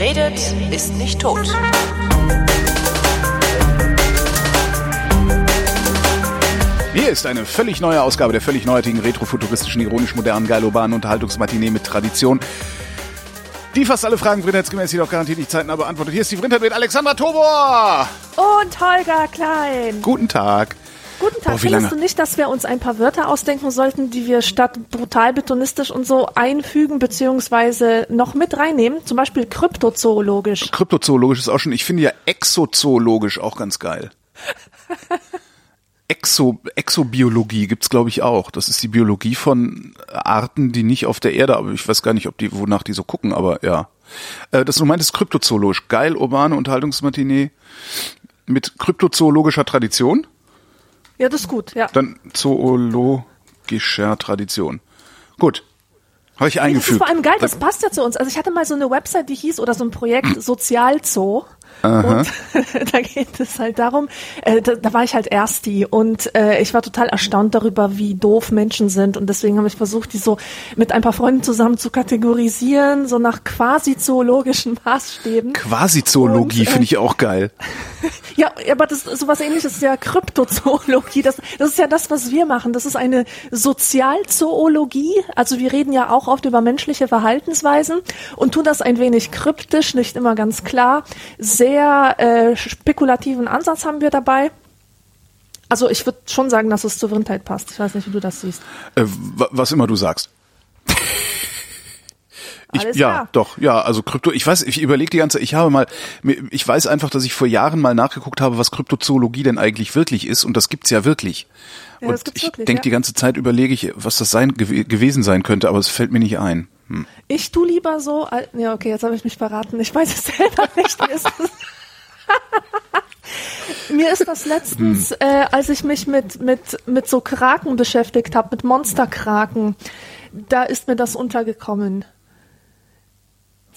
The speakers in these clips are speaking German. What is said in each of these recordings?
Wer redet, ist nicht tot. Hier ist eine völlig neue Ausgabe der völlig neuartigen, retrofuturistischen, ironisch-modernen, geilobanen Unterhaltungsmatinee mit Tradition. Die fast alle Fragen vrindheitsgemäß jedoch garantiert nicht zeitnah beantwortet. Hier ist die Vrindheit mit Alexandra Tobor. Und Holger Klein. Guten Tag. Guten Tag. Boah, Findest du nicht, dass wir uns ein paar Wörter ausdenken sollten, die wir statt brutal betonistisch und so einfügen, beziehungsweise noch mit reinnehmen? Zum Beispiel kryptozoologisch. Kryptozoologisch ist auch schon, ich finde ja exozoologisch auch ganz geil. Exo, Exobiologie gibt's glaube ich auch. Das ist die Biologie von Arten, die nicht auf der Erde, aber ich weiß gar nicht, ob die, wonach die so gucken, aber ja. Äh, Das du meintest kryptozoologisch. Geil, urbane Unterhaltungsmatinee mit kryptozoologischer Tradition, Ja, das ist gut, ja. dann zoologischer Tradition. Gut. Habe ich Das ist eingefügt. vor allem geil, das passt ja zu uns. Also ich hatte mal so eine Website, die hieß, oder so ein Projekt Sozialzoo. Und da geht es halt darum, äh, da, da war ich halt erst die und äh, ich war total erstaunt darüber, wie doof Menschen sind und deswegen habe ich versucht, die so mit ein paar Freunden zusammen zu kategorisieren, so nach quasi zoologischen Maßstäben. Quasi-Zoologie Und, äh, finde ich auch geil. Ja, aber das sowas ähnliches ist ja Kryptozoologie. Das, das ist ja das, was wir machen. Das ist eine Sozialzoologie. Also wir reden ja auch oft über menschliche Verhaltensweisen und tun das ein wenig kryptisch, nicht immer ganz klar. Sehr äh, spekulativen Ansatz haben wir dabei. Also ich würde schon sagen, dass es zur Vrindheit passt. Ich weiß nicht, wie du das siehst. Äh, wa- was immer du sagst. Ich, Alles ja, klar. doch, ja, also Krypto, ich weiß, ich überlege die ganze, ich habe mal, ich weiß einfach, dass ich vor Jahren mal nachgeguckt habe, was Kryptozoologie denn eigentlich wirklich ist und das gibt's ja wirklich. Ja, und ich denke ja. die ganze Zeit überlege ich, was das sein gew gewesen sein könnte, aber es fällt mir nicht ein. Hm. Ich tu lieber so, ja okay, jetzt habe ich mich verraten. Ich weiß es selber nicht. Mir ist das, Mir ist das letztens, äh, als ich mich mit mit mit so Kraken beschäftigt habe, mit Monsterkraken, da ist mir das untergekommen.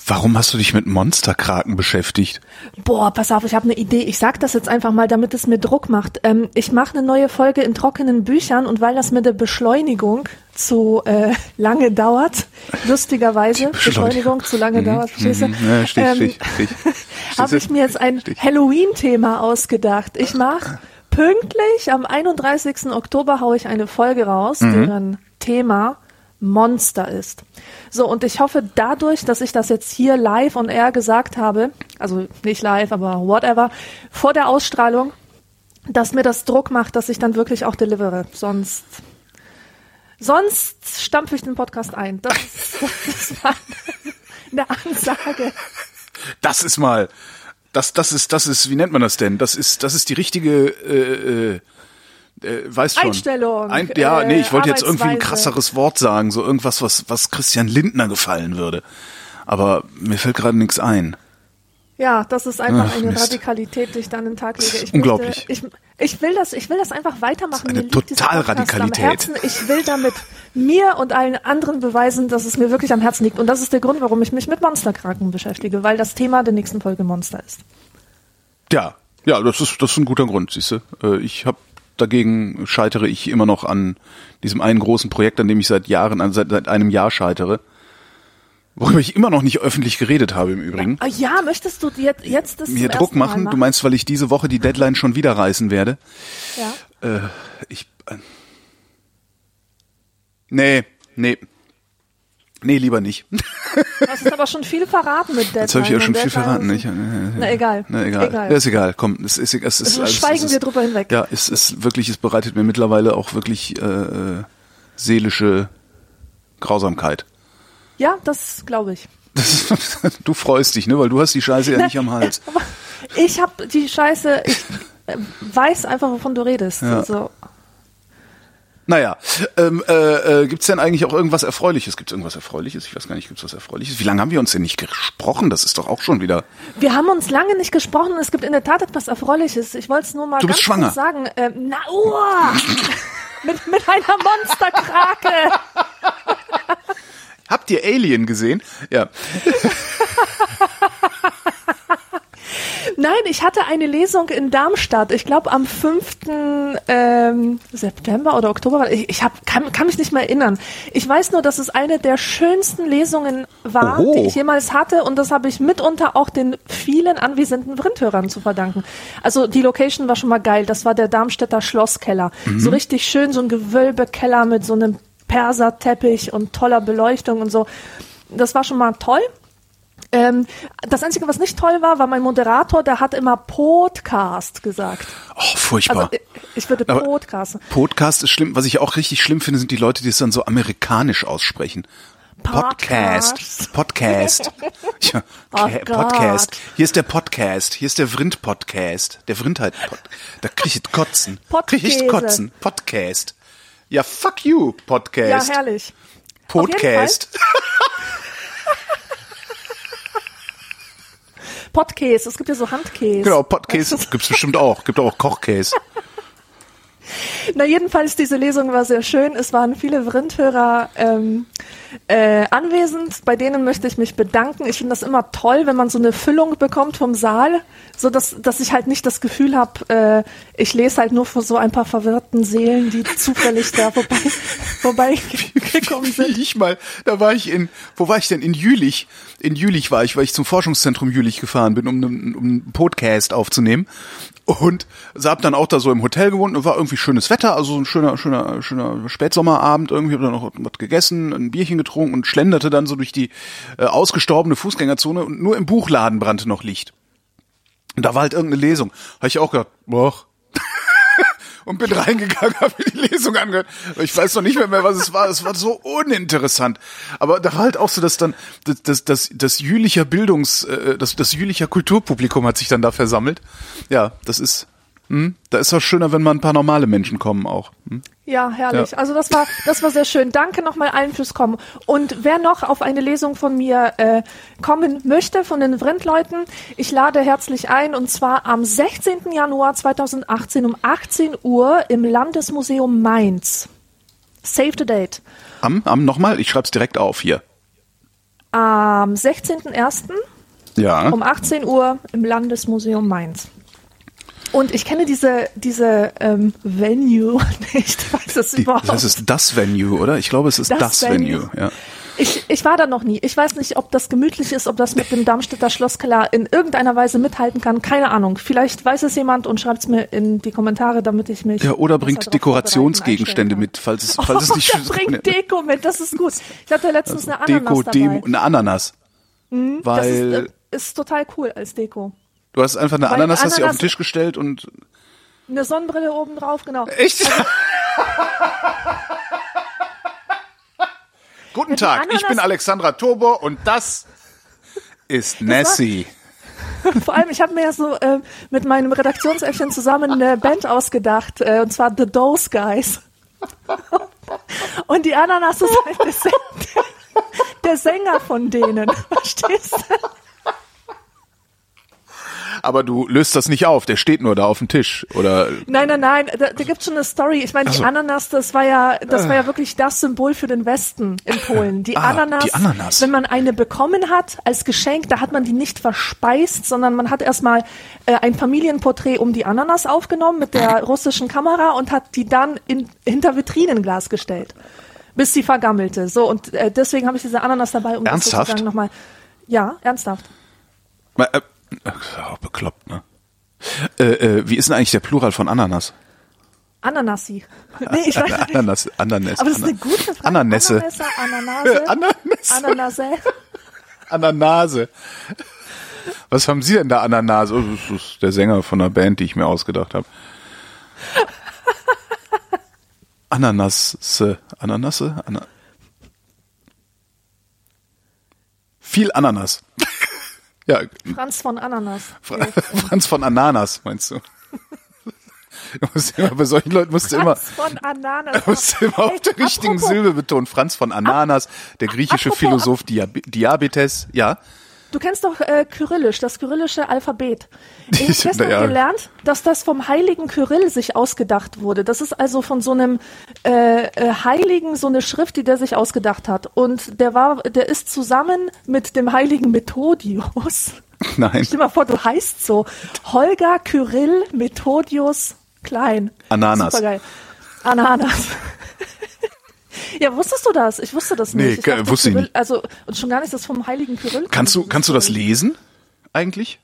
Warum hast du dich mit Monsterkraken beschäftigt? Boah, pass auf, ich habe eine Idee. Ich sag das jetzt einfach mal, damit es mir Druck macht. Ähm, ich mache eine neue Folge in trockenen Büchern und weil das mit der Beschleunigung zu äh, lange dauert, lustigerweise, Beschleunigung zu lange dauert, verstehst du? Mhm, ja, steh, Ähm, steh. Stehst habe ich mir jetzt ein Stich. Halloween-Thema ausgedacht. Ich mache pünktlich am 31. Oktober haue ich eine Folge raus, Mhm. deren Thema Monster ist. So, und ich hoffe dadurch, dass ich das jetzt hier live on air gesagt habe, also nicht live, aber whatever, vor der Ausstrahlung, dass mir das Druck macht, dass ich dann wirklich auch delivere. Sonst, sonst stampfe ich den Podcast ein. Das, das war eine Ansage. Das ist mal, das, das ist, das ist, wie nennt man das denn? Das ist, das ist die richtige, äh, äh, äh, weiß schon. Einstellung, Ein, ja, äh, nee, ich wollte jetzt irgendwie ein krasseres Wort sagen, so irgendwas, was, was Christian Lindner gefallen würde. Aber mir fällt gerade nichts ein. Ja, das ist einfach Ach, eine Mist. Radikalität, die ich dann den Tag lege. Ich unglaublich. Möchte, ich, ich will das, ich will das einfach weitermachen. Das ist eine. Am Herzen. Ich will damit mir und allen anderen beweisen, dass es mir wirklich am Herzen liegt. Und das ist der Grund, warum ich mich mit Monsterkraken beschäftige, weil das Thema der nächsten Folge Monster ist. Ja, ja, das ist, das ist ein guter Grund, siehst du. Äh, Ich habe dagegen scheitere ich immer noch an diesem einen großen Projekt, an dem ich seit Jahren, seit, seit einem Jahr scheitere. Worüber ich immer noch nicht öffentlich geredet habe im Übrigen. Ah, ja, möchtest du dir jetzt das Mir Druck Mal machen. Du meinst, weil ich diese Woche die Deadline schon wieder reißen werde? Ja. Äh, ich. Äh, nee, nee. Nee, lieber nicht. Du hast jetzt aber schon viel verraten mit Deadline. Jetzt habe ich ja schon und viel verraten. Deadline Nicht? Na egal. Na egal. egal. Ja, ist egal. Komm, es ist, es ist, Also schweigen es ist, wir drüber hinweg. Ja, es ist wirklich, es bereitet mir mittlerweile auch wirklich äh, äh, seelische Grausamkeit. Ja, das glaube ich. Das, du freust dich, ne? Weil du hast die Scheiße ja nicht am Hals. Ich habe die Scheiße, ich äh, weiß einfach, wovon du redest. Ja. Also, Naja, ähm, äh, äh, gibt's denn eigentlich auch irgendwas Erfreuliches? Gibt's irgendwas Erfreuliches? Ich weiß gar nicht, gibt's was Erfreuliches? Wie lange haben wir uns denn nicht gesprochen? Das ist doch auch schon wieder. wir haben uns lange nicht gesprochen. Es gibt in der Tat etwas Erfreuliches. Ich wollte es nur mal Du ganz bist schwanger. kurz sagen. Ähm, na, uah, mit, mit einer Monsterkrake. Habt ihr Alien gesehen? Ja. Nein, ich hatte eine Lesung in Darmstadt. Ich glaube am 5. Ähm, September oder Oktober. Ich, ich hab, kann, kann mich nicht mehr erinnern. Ich weiß nur, dass es eine der schönsten Lesungen war, Oho. die ich jemals hatte. Und das habe ich mitunter auch den vielen anwesenden Vrindhörern zu verdanken. Also die Location war schon mal geil. Das war der Darmstädter Schlosskeller. So richtig schön, so ein Gewölbekeller mit so einem Perserteppich und toller Beleuchtung und so. Das war schon mal toll. Ähm, das Einzige, was nicht toll war, war mein Moderator, der hat immer Podcast gesagt. Oh, furchtbar. Also ich, ich würde Aber- Podcast. Podcast ist schlimm. Was ich auch richtig schlimm finde, sind die Leute, die es dann so amerikanisch aussprechen. Podcast. Podcast. Ja, Oh okay, Gott. Podcast. Hier ist der Podcast. Hier ist der Vrind-Podcast. Der Vrindheit. -Pod da krieg ich Kotzen. Krieg ich. Kotzen. Podcast. Ja, fuck you, Ja, Podcast. herrlich. Auf jeden Podcast. Podkäse, es gibt ja so Handkäse. Genau, Podcast gibt's bestimmt auch. Gibt auch Kochkäse. Na, jedenfalls, diese Lesung war sehr schön. Es waren viele Vrindhörer ähm, äh, anwesend. Bei denen möchte ich mich bedanken. Ich finde das immer toll, wenn man so eine Füllung bekommt vom Saal, so dass, dass ich halt nicht das Gefühl habe, äh, ich lese halt nur vor so ein paar verwirrten Seelen, die zufällig da vorbei, vorbei gekommen sind. Wie ich mal, da war ich in, wo war ich denn? In Jülich. In Jülich war ich, weil ich zum Forschungszentrum Jülich gefahren bin, um einen, um einen Podcast aufzunehmen. Und hab dann auch da so im Hotel gewohnt und war irgendwie schönes Wetter, also so ein schöner, schöner, schöner Spätsommerabend. Irgendwie hab dann noch was gegessen, ein Bierchen getrunken und schlenderte dann so durch die äh, ausgestorbene Fußgängerzone und nur im Buchladen brannte noch Licht. Und da war halt irgendeine Lesung. Habe ich auch gedacht, boah. und bin reingegangen, habe mir die Lesung angehört. Ich weiß noch nicht mehr, mehr, was es war. Es war so uninteressant. Aber da war halt auch so, dass dann das, das, das, das jülicher Bildungs, äh, das, das jülicher Kulturpublikum hat sich dann da versammelt. Ja, das ist, hm, da ist es schöner, wenn mal ein paar normale Menschen kommen auch. Hm? Ja, herrlich. Ja. Also das war, das war sehr schön. Danke nochmal allen fürs Kommen. Und wer noch auf eine Lesung von mir äh, kommen möchte, von den Vrindleuten, ich lade herzlich ein und zwar am 16. Januar 2018 um 18 Uhr im Landesmuseum Mainz. Save the date. Am, am nochmal, ich schreib's direkt auf hier. Am 16.01. Ja. um 18 Uhr im Landesmuseum Mainz. Und ich kenne diese, diese ähm, Venue nicht. Ich weiß es Die, überhaupt das ist das Venue, oder? Ich glaube, es ist das, Das Venue. Venue. Ja. Ich, ich war da noch nie. Ich weiß nicht, ob das gemütlich ist, ob das mit dem Darmstädter Schlosskeller in irgendeiner Weise mithalten kann. Keine Ahnung. Vielleicht weiß es jemand und schreibt es mir in die Kommentare, damit ich mich. Ja, oder bringt Dekorationsgegenstände mit, falls es, falls es nicht Oh, der bringt Deko mit, das ist gut. Ich hatte letztens eine Ananas Deko, dabei. Demo, eine Ananas. das Weil ist, äh, ist total cool als Deko. Du hast einfach eine weil Ananas, hast sie auf den Ananas- Tisch gestellt und Eine Sonnenbrille oben drauf, genau. echt? Guten die Tag, ich Ananas- bin Alexandra Turbo und das ist Nessie. Vor allem, ich habe mir ja so äh, mit meinem Redaktionsäffchen zusammen eine Band ausgedacht, äh, und zwar The Dose Guys. Und die Ananas ist halt der, Sänger, der Sänger von denen. Verstehst du? Aber du löst das nicht auf, der steht nur da auf dem Tisch. Oder Nein, nein, nein, da, da gibt's schon eine Story. Ich meine, die so. Ananas, das war ja, das war ja wirklich das Symbol für den Westen in Polen. Die Ah, Ananas, die Ananas. wenn man eine bekommen hat als Geschenk, da hat man die nicht verspeist, sondern man hat erstmal äh, ein Familienporträt um die Ananas aufgenommen mit der russischen Kamera und hat die dann in, hinter Vitrinenglas gestellt, bis sie vergammelte. So und äh, deswegen habe ich diese Ananas dabei, um Ernsthaft? das sozusagen nochmal. Ja, ernsthaft. äh, äh, oh, bekloppt, ne? Äh, äh, wie ist denn eigentlich der Plural von Ananas? Ananassi. Nee, ich weiß nicht. Ananas, Ananas. Aber das ist eine gute Frage. Ananässe. Ananässe, Ananase. Ananässe. Ananase. Ananase. Was haben Sie denn da Ananase? Oh, das ist der Sänger von einer Band, die ich mir ausgedacht habe. Ananasse. Ananasse? Ana Viel Ananas. Ja, Franz von Ananas. Fra Franz von Ananas, meinst du? Du musst immer, bei solchen Leuten musst du immer, von Ananas. musst du immer auf der richtigen Silbe betonen. Franz von Ananas, der griechische Philosoph Diab Diabetes, ja. Du kennst doch äh, Kyrillisch, das kyrillische Alphabet. Ich habe gestern Naja. gelernt, dass das vom heiligen Kyrill sich ausgedacht wurde. Das ist also von so einem äh, äh, Heiligen so eine Schrift, die der sich ausgedacht hat. Und der war, der ist zusammen mit dem heiligen Methodius Nein. Stell dir mal vor, du heißt so Holger Kyrill Methodius Klein. Ananas. Supergeil. Ananas. Ja, wusstest du das? Ich wusste das nicht. Nee, ich dachte, wusste ich nicht. Also, und schon gar nicht das vom heiligen Kyrill. Kannst du, kannst du das lesen? Eigentlich?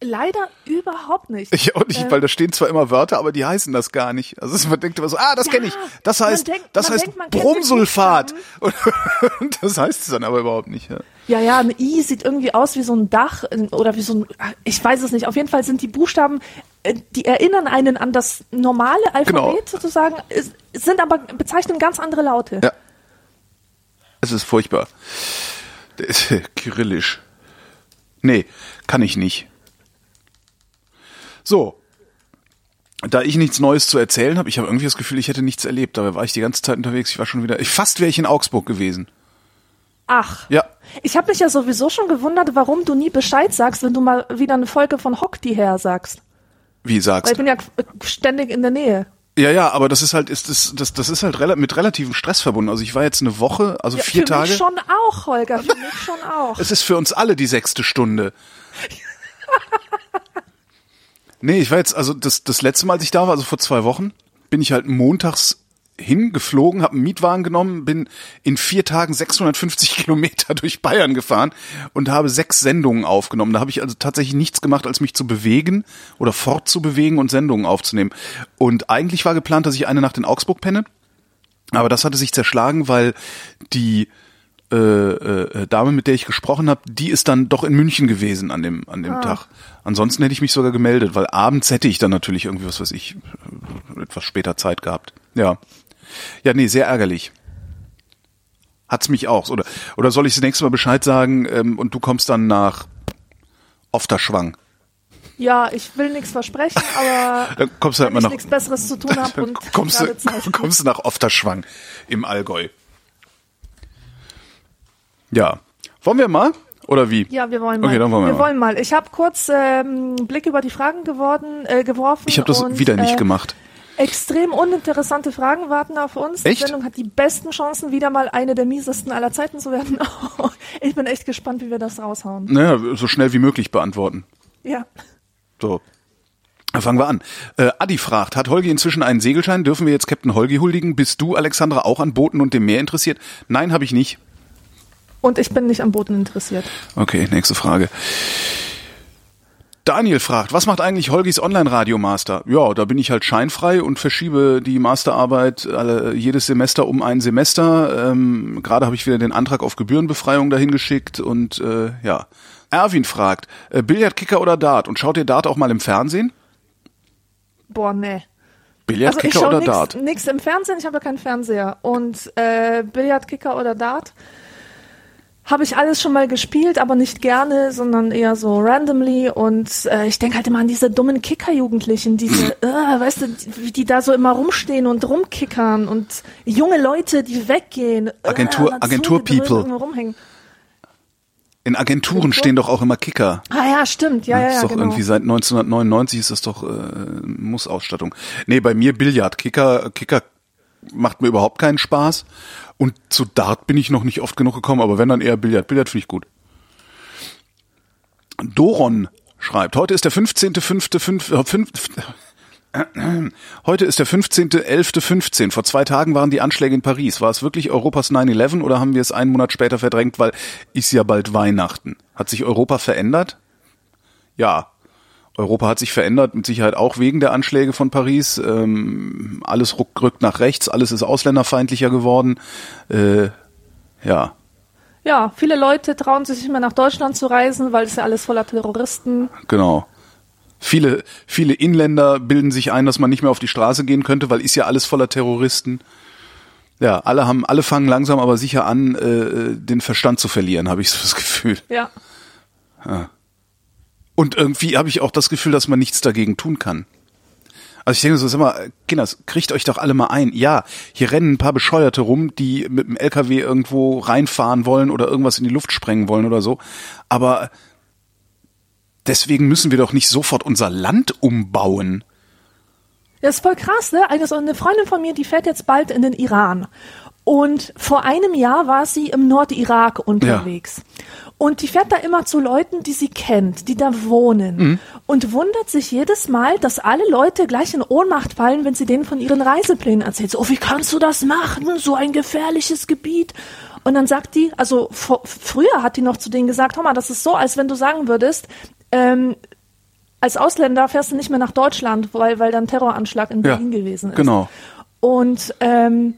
Leider überhaupt nicht. Ich auch nicht, Äh, weil da stehen zwar immer Wörter, aber die heißen das gar nicht. Also man denkt immer so, ah, das Ja, kenne ich. Das heißt, denkt- das heißt denkt, Bromsulfat. Und das heißt es dann aber überhaupt nicht. Ja. Ja, ja, ein I sieht irgendwie aus wie so ein Dach oder wie so ein, ich weiß es nicht. Auf jeden Fall sind die Buchstaben, äh, die erinnern einen an das normale Alphabet Genau. sozusagen, sind aber, bezeichnen ganz andere Laute. Ja. Es ist furchtbar. Der ist kyrillisch. Nee, kann ich nicht. So. Da ich nichts Neues zu erzählen habe, ich habe irgendwie das Gefühl, ich hätte nichts erlebt. Dabei war ich die ganze Zeit unterwegs. Ich war schon wieder, ich, fast wäre ich in Augsburg gewesen. Ach. Ja. Ich habe mich ja sowieso schon gewundert, warum du nie Bescheid sagst, wenn du mal wieder eine Folge von Hock die her sagst. Wie Weil sagst ich bin ja äh, ständig in der Nähe. Ja, ja, aber das ist halt, ist das, das, das ist halt rela mit relativem Stress verbunden. Also ich war jetzt eine Woche, also Ja, vier für Tage. mich schon auch, Holger, für mich schon auch. Es ist für uns alle die sechste Stunde. nee, ich war jetzt, also das, das letzte Mal, als ich da war, also vor zwei Wochen, bin ich halt montags hingeflogen, habe einen Mietwagen genommen, bin in vier Tagen 650 Kilometer durch Bayern gefahren und habe sechs Sendungen aufgenommen. Da habe ich also tatsächlich nichts gemacht, als mich zu bewegen oder fortzubewegen und Sendungen aufzunehmen. Und eigentlich war geplant, dass ich eine Nacht in Augsburg penne. Aber das hatte sich zerschlagen, weil die äh, äh, Dame, mit der ich gesprochen habe, die ist dann doch in München gewesen an dem an dem Tag. Ansonsten hätte ich mich sogar gemeldet, weil abends hätte ich dann natürlich irgendwie was weiß ich äh, etwas später Zeit gehabt. Ja, ja, nee, sehr ärgerlich. Hat's mich auch oder oder soll ich das nächste Mal Bescheid sagen ähm, und du kommst dann nach Ofterschwang? Ja, ich will nichts versprechen, aber Dann kommst du halt wenn mal ich nach nichts Besseres zu tun habe und kommst du kommst du nach Ofterschwang im Allgäu. Ja, wollen wir mal oder wie? Ja, wir wollen mal. Okay, dann wollen wir wir mal. wollen mal. Ich habe kurz ähm, Blick über die Fragen geworden, äh, geworfen. Ich habe das wieder nicht äh, gemacht. Extrem uninteressante Fragen warten auf uns. Echt? Die Sendung hat die besten Chancen, wieder mal eine der miesesten aller Zeiten zu werden. ich bin echt gespannt, wie wir das raushauen. Naja, so schnell wie möglich beantworten. Ja. So. Dann fangen wir an. Äh, Adi fragt, hat Holgi inzwischen einen Segelschein? Dürfen wir jetzt Captain Holgi huldigen? Bist du, Alexandra, auch an Booten und dem Meer interessiert? Nein, habe ich nicht. Und ich bin nicht am Booten interessiert. Okay, nächste Frage. Daniel fragt, was macht eigentlich Holgis Online-Radio-Master? Ja, da bin ich halt scheinfrei und verschiebe die Masterarbeit alle, jedes Semester um ein Semester. Ähm, Gerade habe ich wieder den Antrag auf Gebührenbefreiung dahin geschickt und äh, ja. Erwin fragt, äh, Billard, Kicker oder Dart? Und schaut ihr Dart auch mal im Fernsehen? Boah, nee. Billard, Also oder schaue Dart? nichts im Fernsehen, ich habe ja keinen Fernseher. Und äh, Billardkicker oder Dart habe ich alles schon mal gespielt, aber nicht gerne, sondern eher so randomly. Und äh, ich denke halt immer an diese dummen Kicker-Jugendlichen, diese, äh, weißt du, wie die da so immer rumstehen und rumkickern und junge Leute, die weggehen. äh, Agentur- dazu Agentur-People. In Agenturen stehen doch auch immer Kicker. Ah ja, stimmt, ja, ja, das ist ja, doch genau. irgendwie seit 1999 ist das doch äh, Muss-Ausstattung. Nee, bei mir Billard. Kicker, Kicker macht mir überhaupt keinen Spaß. Und zu Dart bin ich noch nicht oft genug gekommen, aber wenn dann eher Billard. Billard finde ich gut. Doron schreibt, heute ist der 15.5.5. Äh, Heute ist der 15.11.15. Vor zwei Tagen waren die Anschläge in Paris. War es wirklich Europas 9-11 oder haben wir es einen Monat später verdrängt, weil ist ja bald Weihnachten? Hat sich Europa verändert? Ja. Europa hat sich verändert, mit Sicherheit auch wegen der Anschläge von Paris. Ähm, alles ruck, rückt nach rechts, alles ist ausländerfeindlicher geworden. Äh, ja, Ja, viele Leute trauen sich nicht mehr nach Deutschland zu reisen, weil es ja alles voller Terroristen. genau. Viele, viele Inländer bilden sich ein, dass man nicht mehr auf die Straße gehen könnte, weil ist ja alles voller Terroristen. Ja, alle haben, alle fangen langsam aber sicher an, äh, den Verstand zu verlieren, habe ich so das Gefühl. Ja. Und irgendwie habe ich auch das Gefühl, dass man nichts dagegen tun kann. Also ich denke so, sag mal, Kinders, kriegt euch doch alle mal ein. Ja, hier rennen ein paar Bescheuerte rum, die mit dem LKW irgendwo reinfahren wollen oder irgendwas in die Luft sprengen wollen oder so. Aber deswegen müssen wir doch nicht sofort unser Land umbauen. Das ist voll krass, ne? Eine, Freundin von mir, die fährt jetzt bald in den Iran. Und vor einem Jahr war sie im Nordirak unterwegs. Und die fährt da immer zu Leuten, die sie kennt, die da wohnen. Mhm. Und wundert sich jedes Mal, dass alle Leute gleich in Ohnmacht fallen, wenn sie denen von ihren Reiseplänen erzählt. So, oh, wie kannst du das machen? So ein gefährliches Gebiet. Und dann sagt die, also vor, früher hat die noch zu denen gesagt, hör mal, das ist so, als wenn du sagen würdest, ähm, als Ausländer fährst du nicht mehr nach Deutschland, weil, weil dann Terroranschlag in Ja, Berlin gewesen ist. genau. Und ähm,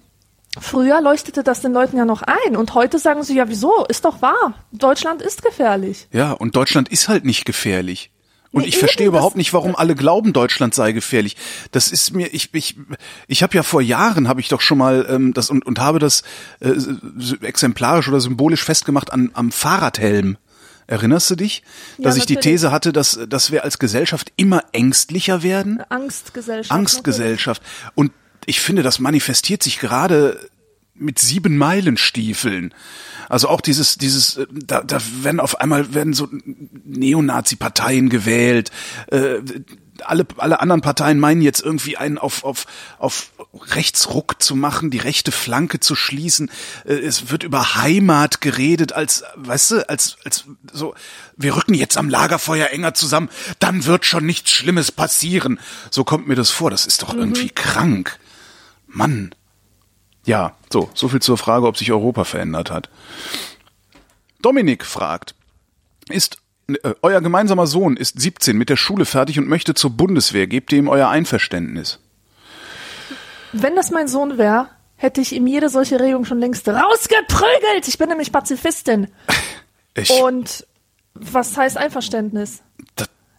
früher leuchtete das den Leuten ja noch ein. Und heute sagen sie, ja, wieso? Ist doch wahr. Deutschland ist gefährlich. Ja, und Deutschland ist halt nicht gefährlich. Und Nee, ich verstehe überhaupt nicht, warum alle glauben, Deutschland sei gefährlich. Das ist mir, ich, ich, ich habe ja vor Jahren habe ich doch schon mal ähm, das und, und habe das äh, exemplarisch oder symbolisch festgemacht an, am Fahrradhelm. Erinnerst du dich, dass Ja, ich die natürlich. These hatte, dass, dass wir als Gesellschaft immer ängstlicher werden? Angstgesellschaft. Angstgesellschaft. Und ich finde, das manifestiert sich gerade mit sieben Meilenstiefeln. Also auch dieses, dieses, äh, da, da werden auf einmal werden so Neonazi-Parteien gewählt. Äh, alle, alle anderen Parteien meinen jetzt irgendwie einen auf, auf, auf Rechtsruck zu machen, die rechte Flanke zu schließen. Äh, es wird über Heimat geredet, als, weißt du, als, als so, wir rücken jetzt am Lagerfeuer enger zusammen, dann wird schon nichts Schlimmes passieren. So kommt mir das vor. Das ist doch irgendwie krank. Mann. Ja, so, so viel zur Frage, ob sich Europa verändert hat. Dominik fragt, ist äh, euer gemeinsamer Sohn ist 17 mit der Schule fertig und möchte zur Bundeswehr. Gebt ihr ihm euer Einverständnis? Wenn das mein Sohn wäre, hätte ich ihm jede solche Regung schon längst rausgeprügelt. Ich bin nämlich Pazifistin. Ich, Und was heißt Einverständnis?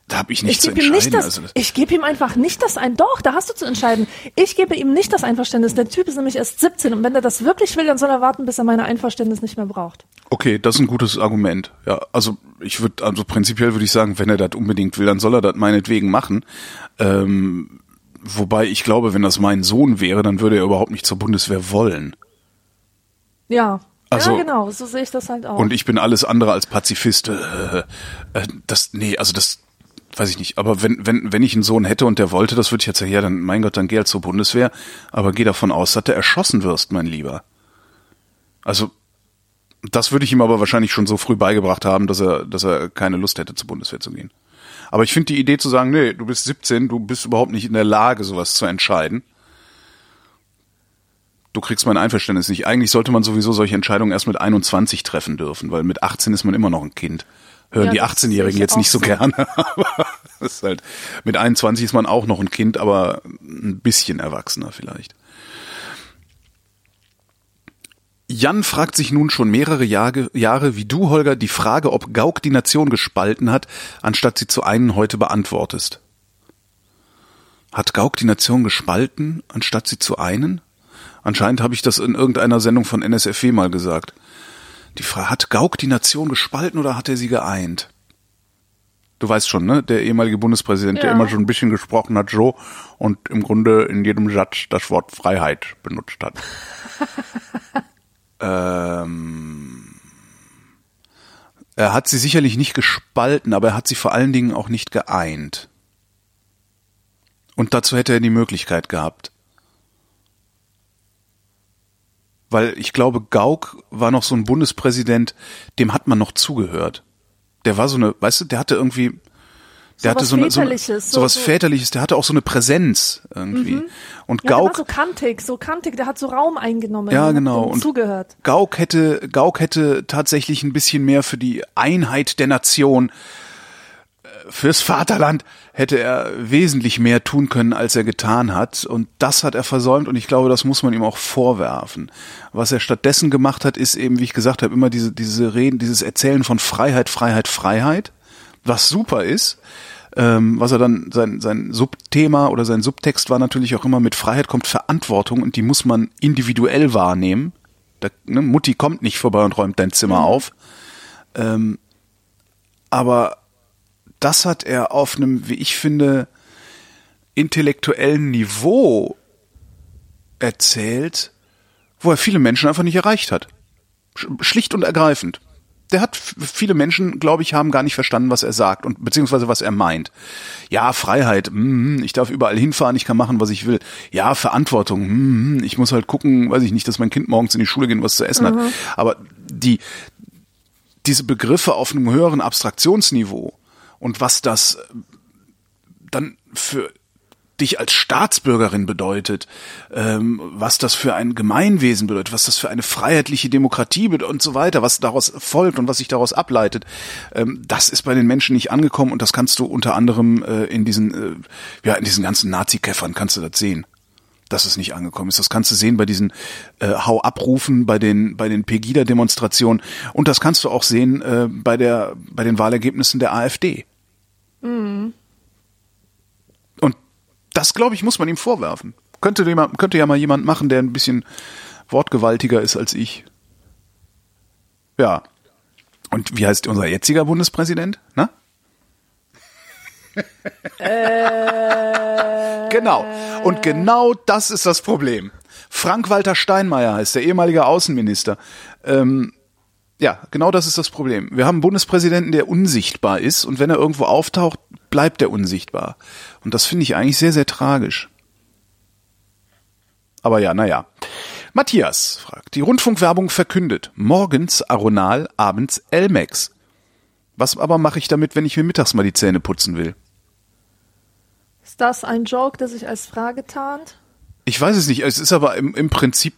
Da, habe ich nicht Ich zu entscheiden. nicht das, also ich gebe ihm einfach nicht das ein. Doch, da hast du zu entscheiden. Ich gebe ihm nicht das Einverständnis. Der Typ ist nämlich erst 17 und wenn er das wirklich will, dann soll er warten, bis er meine Einverständnis nicht mehr braucht. okay, das ist ein gutes Argument. Ja, also ich würde, also prinzipiell würde ich sagen, wenn er das unbedingt will, dann soll er das meinetwegen machen. Ähm, wobei ich glaube, wenn das mein Sohn wäre, dann würde er überhaupt nicht zur Bundeswehr wollen. Ja. Also- ja, genau, so sehe ich das halt auch. Und ich bin alles andere als Pazifist. Äh, äh, das, nee, also das weiß ich nicht. Aber wenn, wenn, wenn ich einen Sohn hätte und der wollte, das würde ich jetzt sagen, ja, dann, mein Gott, dann geh halt zur Bundeswehr. Aber geh davon aus, dass du erschossen wirst, mein Lieber. Also, das würde ich ihm aber wahrscheinlich schon so früh beigebracht haben, dass er, dass er keine Lust hätte, zur Bundeswehr zu gehen. Aber ich finde die Idee zu sagen, nee, du bist 17, du bist überhaupt nicht in der Lage, sowas zu entscheiden. Du kriegst mein Einverständnis nicht. Eigentlich sollte man sowieso solche Entscheidungen erst mit 21 treffen dürfen, weil mit 18 ist man immer noch ein Kind. Hören Ja, die das 18-Jährigen sehe ich jetzt nicht so so. gerne. Aber das ist halt, mit 21 ist man auch noch ein Kind, aber ein bisschen erwachsener vielleicht. Jan fragt sich nun schon mehrere Jahre, Jahre wie du, Holger, die Frage, ob Gauck die Nation gespalten hat, anstatt sie zu einen heute beantwortest. Hat Gauck die Nation gespalten, anstatt sie zu einen? Anscheinend habe ich das in irgendeiner Sendung von NSFW mal gesagt. Die Frage, hat Gauck die Nation gespalten oder hat er sie geeint? Du weißt schon, ne? Der ehemalige Bundespräsident, der Ja. immer schon ein bisschen gesprochen hat, so, und im Grunde in jedem Satz das Wort Freiheit benutzt hat. ähm, er hat sie sicherlich nicht gespalten, aber er hat sie vor allen Dingen auch nicht geeint. Und dazu hätte er die Möglichkeit gehabt. Weil ich glaube, Gauck war noch so ein Bundespräsident, dem hat man noch zugehört. Der war so eine, weißt du, der hatte irgendwie, der So hatte so eine, so, eine, so so- was Väterliches, der hatte auch so eine Präsenz irgendwie. Und ja, der war Gauck, so kantig, so kantig, der hat so Raum eingenommen. Ja, und genau. denen Und- zugehört. Gauck hätte, Gauck hätte tatsächlich ein bisschen mehr für die Einheit der Nation, fürs Vaterland hätte er wesentlich mehr tun können, als er getan hat. Und das hat er versäumt und ich glaube, das muss man ihm auch vorwerfen. Was er stattdessen gemacht hat, ist eben, wie ich gesagt habe, immer diese, diese Reden, dieses Erzählen von Freiheit, Freiheit, Freiheit, was super ist. Ähm, was er dann, sein, sein Subthema oder sein Subtext war natürlich auch immer, mit Freiheit kommt Verantwortung und die muss man individuell wahrnehmen. Da, ne, Mutti kommt nicht vorbei und räumt dein Zimmer auf. Ähm, aber das hat er auf einem, wie ich finde, intellektuellen Niveau erzählt, wo er viele Menschen einfach nicht erreicht hat. Sch- Schlicht und ergreifend. Der hat viele Menschen, glaube ich, haben gar nicht verstanden, was er sagt und beziehungsweise was er meint. Ja, Freiheit, mm, ich darf überall hinfahren, ich kann machen, was ich will. Ja, Verantwortung, mm, ich muss halt gucken, weiß ich nicht, dass mein Kind morgens in die Schule geht und was zu essen hat. Aber die diese Begriffe auf einem höheren Abstraktionsniveau und was das äh, dann für dich als Staatsbürgerin bedeutet, ähm, was das für ein Gemeinwesen bedeutet, was das für eine freiheitliche Demokratie bedeutet und so weiter, was daraus folgt und was sich daraus ableitet, ähm, das ist bei den Menschen nicht angekommen und das kannst du unter anderem äh, in diesen, äh, ja, in diesen ganzen Nazi-Käffern kannst du das sehen dass es nicht angekommen ist. Das kannst du sehen bei diesen äh, Hau-Abrufen, bei den bei den Pegida-Demonstrationen und das kannst du auch sehen äh, bei der bei den Wahlergebnissen der AfD. Mhm. Und das, glaube ich, muss man ihm vorwerfen. Könnte, jemand, könnte ja mal jemand machen, der ein bisschen wortgewaltiger ist als ich. Ja. Und wie heißt unser jetziger Bundespräsident? Na? Äh, genau. Und genau das ist das Problem. Frank-Walter Steinmeier heißt der ehemalige Außenminister. Ähm, ja, genau das ist das Problem. Wir haben einen Bundespräsidenten, der unsichtbar ist und wenn er irgendwo auftaucht, bleibt er unsichtbar. Und das finde ich eigentlich sehr, sehr tragisch. Aber ja, naja. Matthias fragt, die Rundfunkwerbung verkündet, morgens Aronal, abends Elmex. Was aber mache ich damit, wenn ich mir mittags mal die Zähne putzen will? Ist das ein Joke, der sich als Frage tarnt? Ich weiß es nicht. Es ist aber im, im Prinzip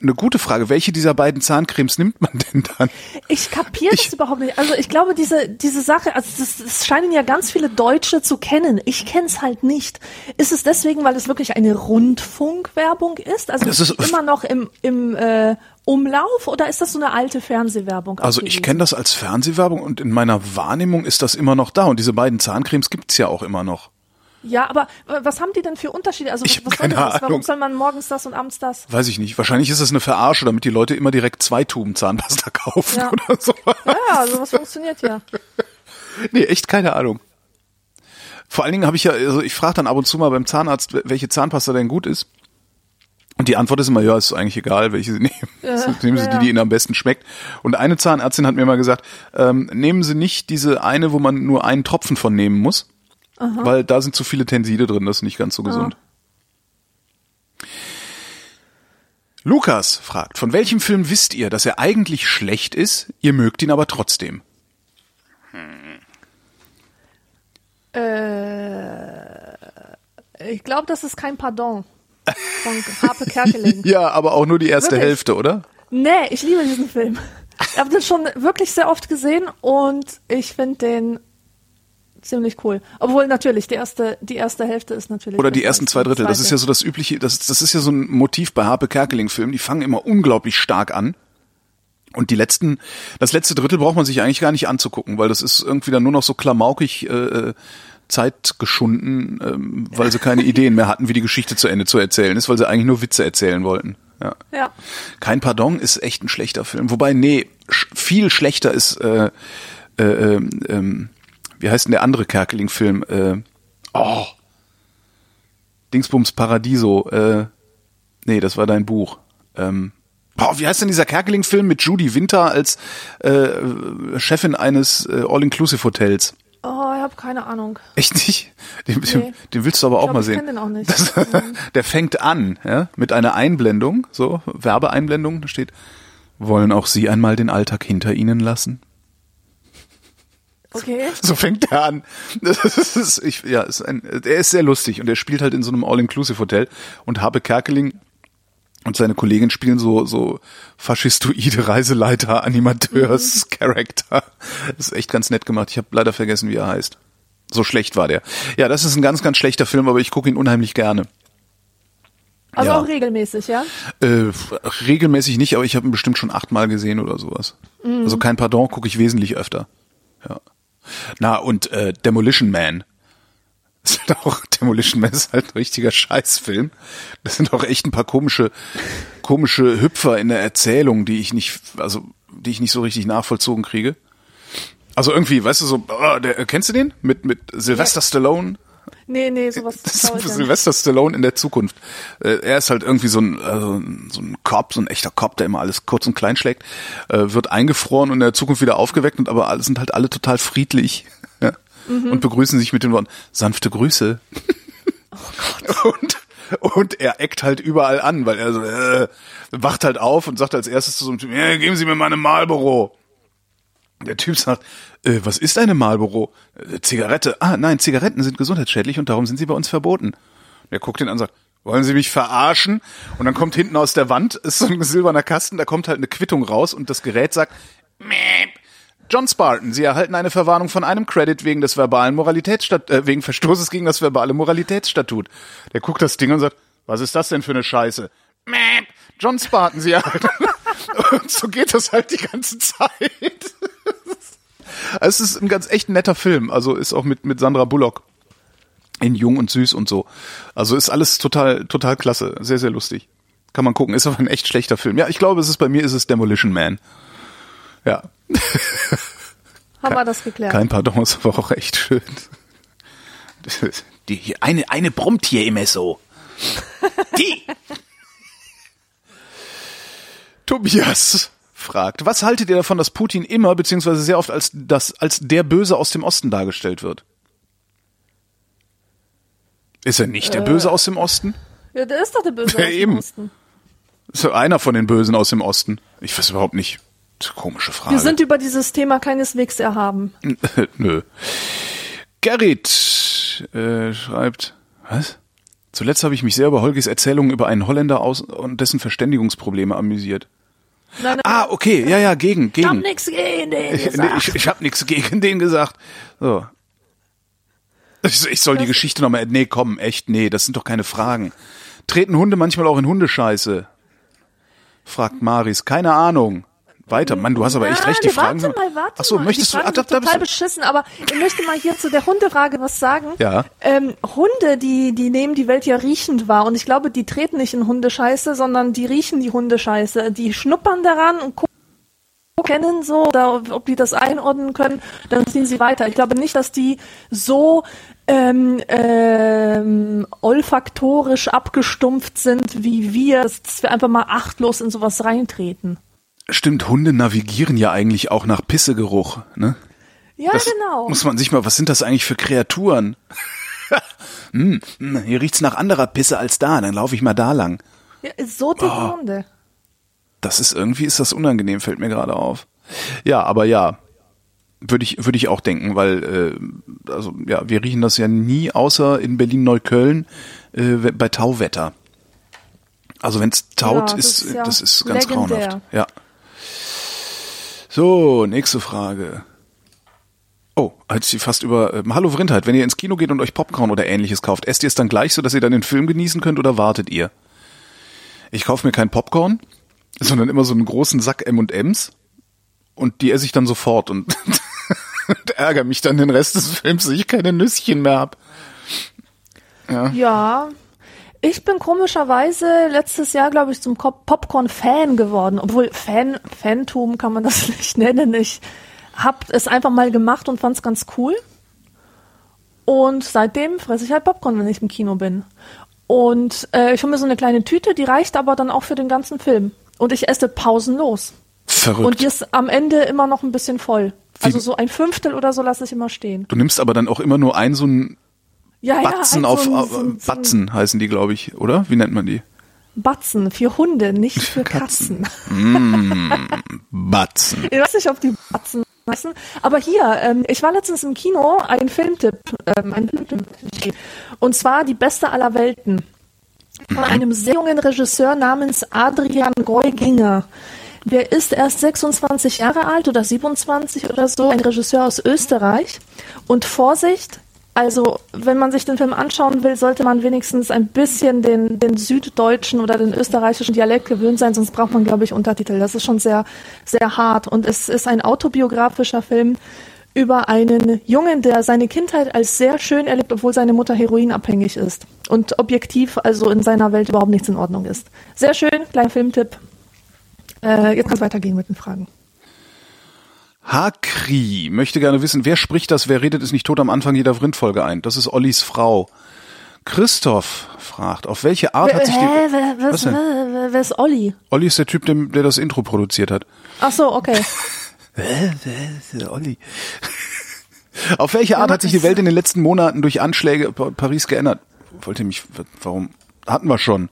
eine gute Frage. Welche dieser beiden Zahncremes nimmt man denn dann? Ich kapiere das überhaupt nicht. Also ich glaube, diese, diese Sache, also das, das scheinen ja ganz viele Deutsche zu kennen. Ich kenne es halt nicht. Ist es deswegen, weil es wirklich eine Rundfunkwerbung ist? Also das ist immer noch im, im äh, Umlauf oder ist das so eine alte Fernsehwerbung? Also ich kenne das als Fernsehwerbung und in meiner Wahrnehmung ist das immer noch da. Und diese beiden Zahncremes gibt's ja auch immer noch. Ja, aber was haben die denn für Unterschiede? Also ich was, soll das? Warum soll man morgens das und abends das? Weiß ich nicht. Wahrscheinlich ist es eine Verarsche, damit die Leute immer direkt zwei Tuben Zahnpasta kaufen ja. oder so. Ja, sowas funktioniert ja. nee, echt keine Ahnung. Vor allen Dingen habe ich ja, also ich frage dann ab und zu mal beim Zahnarzt, welche Zahnpasta denn gut ist. Und die Antwort ist immer, ja, ist eigentlich egal, welche Sie nehmen. Ja, nehmen Sie ja, die, die Ihnen am besten schmeckt. Und eine Zahnärztin hat mir mal gesagt, ähm, nehmen Sie nicht diese eine, wo man nur einen Tropfen von nehmen muss, Aha. Weil da sind zu viele Tenside drin, das ist nicht ganz so gesund. Ah. Lukas fragt, von welchem Film wisst ihr, dass er eigentlich schlecht ist, ihr mögt ihn aber trotzdem? Äh, ich glaube, das ist kein Pardon von Harpe Kerkeling. ja, aber auch nur die erste wirklich? Hälfte, oder? Nee, ich liebe diesen Film. Ich habe den schon wirklich sehr oft gesehen und ich finde den ziemlich cool. Obwohl natürlich die erste, die erste Hälfte ist natürlich. Oder die ersten zwei Drittel. Das ist ja so das übliche, das, das ist ja so ein Motiv bei Harpe Kerkeling-Filmen. Die fangen immer unglaublich stark an. Und die letzten, das letzte Drittel braucht man sich eigentlich gar nicht anzugucken, weil das ist irgendwie dann nur noch so klamaukig äh, Zeit geschunden, ähm, weil sie keine Ideen mehr hatten, wie die Geschichte zu Ende zu erzählen ist, weil sie eigentlich nur Witze erzählen wollten. Ja. ja. Kein Pardon ist echt ein schlechter Film. Wobei, nee, sch viel schlechter ist äh, äh, äh, wie heißt denn der andere Kerkeling-Film? Äh, oh. Dingsbums Paradiso. Äh, nee, das war dein Buch. Ähm, boah, wie heißt denn dieser Kerkeling-Film mit Judy Winter als äh, Chefin eines äh, All-Inclusive-Hotels? Oh, ich habe keine Ahnung. Echt nicht? Den, nee. den willst du aber auch glaub, mal sehen. Ich kenn den auch nicht. Das, mhm. der fängt an, ja, mit einer Einblendung, so Werbeeinblendung. Da steht: Wollen auch Sie einmal den Alltag hinter Ihnen lassen? Okay. So fängt er an. Das ist, ich, ja, ist ein, er ist sehr lustig und er spielt halt in so einem All-Inclusive-Hotel und Habe Kerkeling und seine Kollegin spielen so so faschistoide Reiseleiter, Animateurs, mhm. Charakter. Das ist echt ganz nett gemacht. Ich habe leider vergessen, wie er heißt. So schlecht war der. Ja, das ist ein ganz ganz schlechter Film, aber ich gucke ihn unheimlich gerne. Also ja. auch regelmäßig, ja? Äh, regelmäßig nicht, aber ich habe ihn bestimmt schon achtmal gesehen oder sowas. Mhm. Also kein Pardon gucke ich wesentlich öfter. Ja. Na, und äh, Demolition Man. Das ist halt auch, Demolition Man ist halt ein richtiger Scheißfilm. Das sind auch echt ein paar komische, komische Hüpfer in der Erzählung, die ich nicht, also, die ich nicht so richtig nachvollzogen kriege. Also irgendwie, weißt du, so, oh, der, kennst du den? Mit, mit Sylvester ja. Stallone? Nee, nee, sowas. Das ist Sylvester Stallone in der Zukunft. Äh, er ist halt irgendwie so ein, also so ein Cop, so ein echter Cop, der immer alles kurz und klein schlägt, äh, wird eingefroren und in der Zukunft wieder aufgeweckt und aber alle sind halt alle total friedlich ja, mhm. und begrüßen sich mit den Worten sanfte Grüße. Oh Gott. Und und er eckt halt überall an, weil er so, äh, wacht halt auf und sagt als erstes zu so einem Typ, ja, geben Sie mir mal eine Marlboro. Der Typ sagt, äh, was ist eine Marlboro? Äh, Zigarette. Ah, nein, Zigaretten sind gesundheitsschädlich und darum sind sie bei uns verboten. Der guckt ihn an und sagt, wollen Sie mich verarschen? Und dann kommt hinten aus der Wand, ist so ein silberner Kasten, da kommt halt eine Quittung raus und das Gerät sagt, Meep. John Spartan, Sie erhalten eine Verwarnung von einem Credit wegen des verbalen Moralitätsstat äh, wegen Verstoßes gegen das verbale Moralitätsstatut. Der guckt das Ding und sagt, was ist das denn für eine Scheiße? Meep. John Spartan, Sie erhalten. und so geht das halt die ganze Zeit. es ist ein ganz echt netter Film, also ist auch mit mit Sandra Bullock in Jung und Süß und so. Also ist alles total, total klasse. Sehr, sehr lustig. Kann man gucken. Ist aber ein echt schlechter Film. Ja, ich glaube, es ist bei mir ist es Demolition Man. Ja. Haben wir das geklärt. Kein Pardon, ist aber auch echt schön. Die, eine, eine brummt hier immer so. Die! Tobias fragt, was haltet ihr davon, dass Putin immer beziehungsweise sehr oft als das als der Böse aus dem Osten dargestellt wird? Ist er nicht der Böse aus dem Osten? Ja, der ist doch der Böse Ja, aus dem eben. Osten. Ist er einer von den Bösen aus dem Osten? Ich weiß überhaupt nicht. Komische Frage. Wir sind über dieses Thema keineswegs erhaben. Nö. Gerrit äh, schreibt, was? Zuletzt habe ich mich sehr über Holgis Erzählungen über einen Holländer aus und dessen Verständigungsprobleme amüsiert. Nein, nein, Ah, okay, ja, ja, gegen, ich hab gegen. nix gegen den gesagt. ich, ich habe nichts gegen den gesagt. So. Ich, ich soll die Geschichte nochmal. Nee, komm, echt, nee, das sind doch keine Fragen. Treten Hunde manchmal auch in Hundescheiße? Fragt Maris. Keine Ahnung. Weiter. Mann, du hast aber echt Nein, recht. Die Fragen warte mal, warte Ach so, möchtest du? Ah, da, da total beschissen, aber ich möchte mal hier zu der Hundefrage was sagen. Ja. Ähm, Hunde, die, die nehmen die Welt ja riechend wahr und ich glaube, die treten nicht in Hundescheiße, sondern die riechen die Hundescheiße. Die schnuppern daran und gucken, kennen so, oder ob die das einordnen können, dann ziehen sie weiter. Ich glaube nicht, dass die so ähm, ähm, olfaktorisch abgestumpft sind wie wir, dass wir einfach mal achtlos in sowas reintreten. Stimmt, Hunde navigieren ja eigentlich auch nach Pissegeruch, ne? Ja, Das genau. Muss man sich mal, was sind das eigentlich für Kreaturen? hm, hm, hier riecht's nach anderer Pisse als da, dann laufe ich mal da lang. Ja, so ticken Oh. Hunde. Das ist irgendwie ist das unangenehm, fällt mir gerade auf. Ja, aber ja, würde ich würde ich auch denken, weil äh, also ja, wir riechen das ja nie, außer in Berlin Neukölln äh, bei Tauwetter. Also wenn es taut, Ja, das ist ist ja das ist ganz legendär. grauenhaft. Ja. So, nächste Frage. Oh, hat sie fast über ähm, Hallo Vrindheit, wenn ihr ins Kino geht und euch Popcorn oder ähnliches kauft, esst ihr es dann gleich so, dass ihr dann den Film genießen könnt oder wartet ihr? Ich kaufe mir kein Popcorn, sondern immer so einen großen Sack M&Ms und die esse ich dann sofort und, und ärgere mich dann den Rest des Films, dass ich keine Nüsschen mehr hab. Ja. Ich bin komischerweise letztes Jahr, glaube ich, zum Popcorn-Fan geworden. Obwohl Fan, Fantum kann man das nicht nennen. Ich hab es einfach mal gemacht und fand's ganz cool. Und seitdem fresse ich halt Popcorn, wenn ich im Kino bin. Und äh, ich hole mir so eine kleine Tüte, die reicht aber dann auch für den ganzen Film. Und ich esse pausenlos. Verrückt. Und die ist am Ende immer noch ein bisschen voll. Wie- Also so ein Fünftel oder so lasse ich immer stehen. du nimmst aber dann auch immer nur ein so ein Ja, Batzen ja, ein auf so ein, so Batzen heißen die, glaube ich, oder? Wie nennt man die? Batzen für Hunde, nicht für Katzen. Batzen. Ich weiß nicht, ob die Batzen heißen. Aber hier, ähm, ich war letztens im Kino, ein Filmtipp, ähm, ein Filmtipp. Und zwar Die Beste aller Welten. Von einem sehr jungen Regisseur namens Adrian Geuginger. Der ist erst 26 Jahre alt oder 27 oder so, ein Regisseur aus Österreich. Und Vorsicht, also wenn man sich den Film anschauen will, sollte man wenigstens ein bisschen den, den süddeutschen oder den österreichischen Dialekt gewöhnt sein, sonst braucht man, glaube ich, Untertitel. Das ist schon sehr, sehr hart. Und es ist ein autobiografischer Film über einen Jungen, der seine Kindheit als sehr schön erlebt, obwohl seine Mutter heroinabhängig ist. Und objektiv, also in seiner Welt überhaupt nichts in Ordnung ist. Sehr schön, kleiner Filmtipp. Äh, jetzt kann es weitergehen mit den Fragen. Hakri möchte gerne wissen, wer spricht das, wer redet ist nicht tot am Anfang jeder Vrindfolge ein? Das ist Ollis Frau. Christoph fragt, auf welche Art hat sich die... Hä, wer, was, Was wer, wer ist Olli? Olli ist der Typ, der, der das Intro produziert hat. Ach so, okay. Olli. Auf welche Art hat sich die Welt in den letzten Monaten durch Anschläge Pa- Paris geändert? Wollte mich, warum? Hatten wir schon.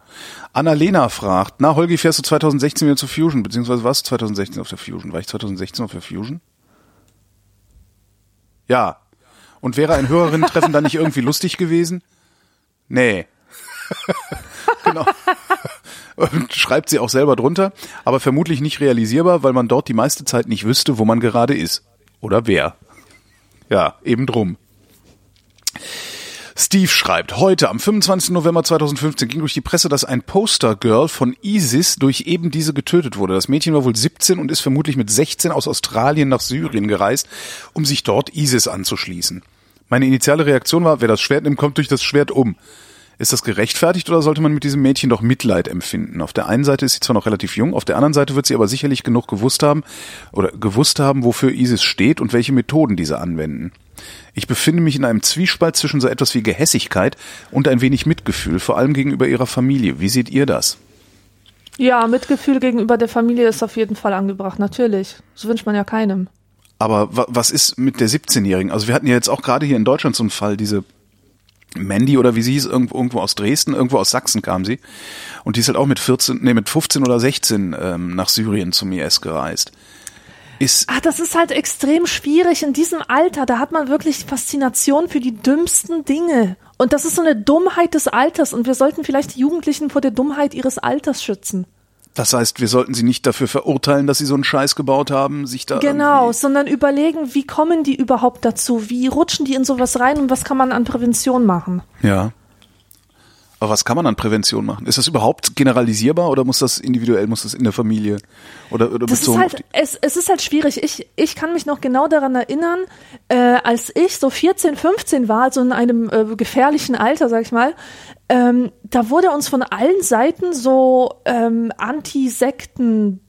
Annalena fragt, na Holgi, fährst du 2016 wieder zu Fusion, beziehungsweise warst du 2016 auf der Fusion? War ich 2016 auf der Fusion? Ja. Und wäre ein Hörerinnen-Treffen dann nicht irgendwie lustig gewesen? Nee. genau. Und schreibt sie auch selber drunter, aber vermutlich nicht realisierbar, weil man dort die meiste Zeit nicht wüsste, wo man gerade ist. Oder wer. Ja, eben drum. Steve schreibt, heute am 25. November 2015 ging durch die Presse, dass ein Poster-Girl von ISIS durch eben diese getötet wurde. Das Mädchen war wohl 17 und ist vermutlich mit 16 aus Australien nach Syrien gereist, um sich dort ISIS anzuschließen. Meine initiale Reaktion war, wer das Schwert nimmt, kommt durch das Schwert um. Ist das gerechtfertigt oder sollte man mit diesem Mädchen doch Mitleid empfinden? Auf der einen Seite ist sie zwar noch relativ jung, auf der anderen Seite wird sie aber sicherlich genug gewusst haben oder gewusst haben, wofür ISIS steht und welche Methoden diese anwenden. Ich befinde mich in einem Zwiespalt zwischen so etwas wie Gehässigkeit und ein wenig Mitgefühl, vor allem gegenüber ihrer Familie. Wie seht ihr das? Ja, Mitgefühl gegenüber der Familie ist auf jeden Fall angebracht, natürlich. Das wünscht man ja keinem. Aber was ist mit der 17-Jährigen? Also wir hatten ja jetzt auch gerade hier in Deutschland so einen Fall, diese Mandy oder wie sie hieß, irgendwo, irgendwo aus Dresden, irgendwo aus Sachsen kam sie. Und die ist halt auch mit 14, nee, mit 15 oder 16 ähm, nach Syrien zum IS gereist. Ist ah, das ist halt extrem schwierig in diesem Alter. Da hat man wirklich Faszination für die dümmsten Dinge. Und das ist so eine Dummheit des Alters. Und wir sollten vielleicht die Jugendlichen vor der Dummheit ihres Alters schützen. Das heißt, wir sollten sie nicht dafür verurteilen, dass sie so einen Scheiß gebaut haben, sich da. Genau, sondern überlegen, wie kommen die überhaupt dazu? Wie rutschen die in sowas rein und was kann man an Prävention machen? Ja. Aber was kann man an Prävention machen? Ist das überhaupt generalisierbar oder muss das individuell, muss das in der Familie oder, oder das bezogen? Ist halt, es, es ist halt schwierig. Ich, ich kann mich noch genau daran erinnern, äh, als ich so 14, 15 war, also in einem äh, gefährlichen Alter, sag ich mal, ähm, da wurde uns von allen Seiten so ähm, Anti-Sekten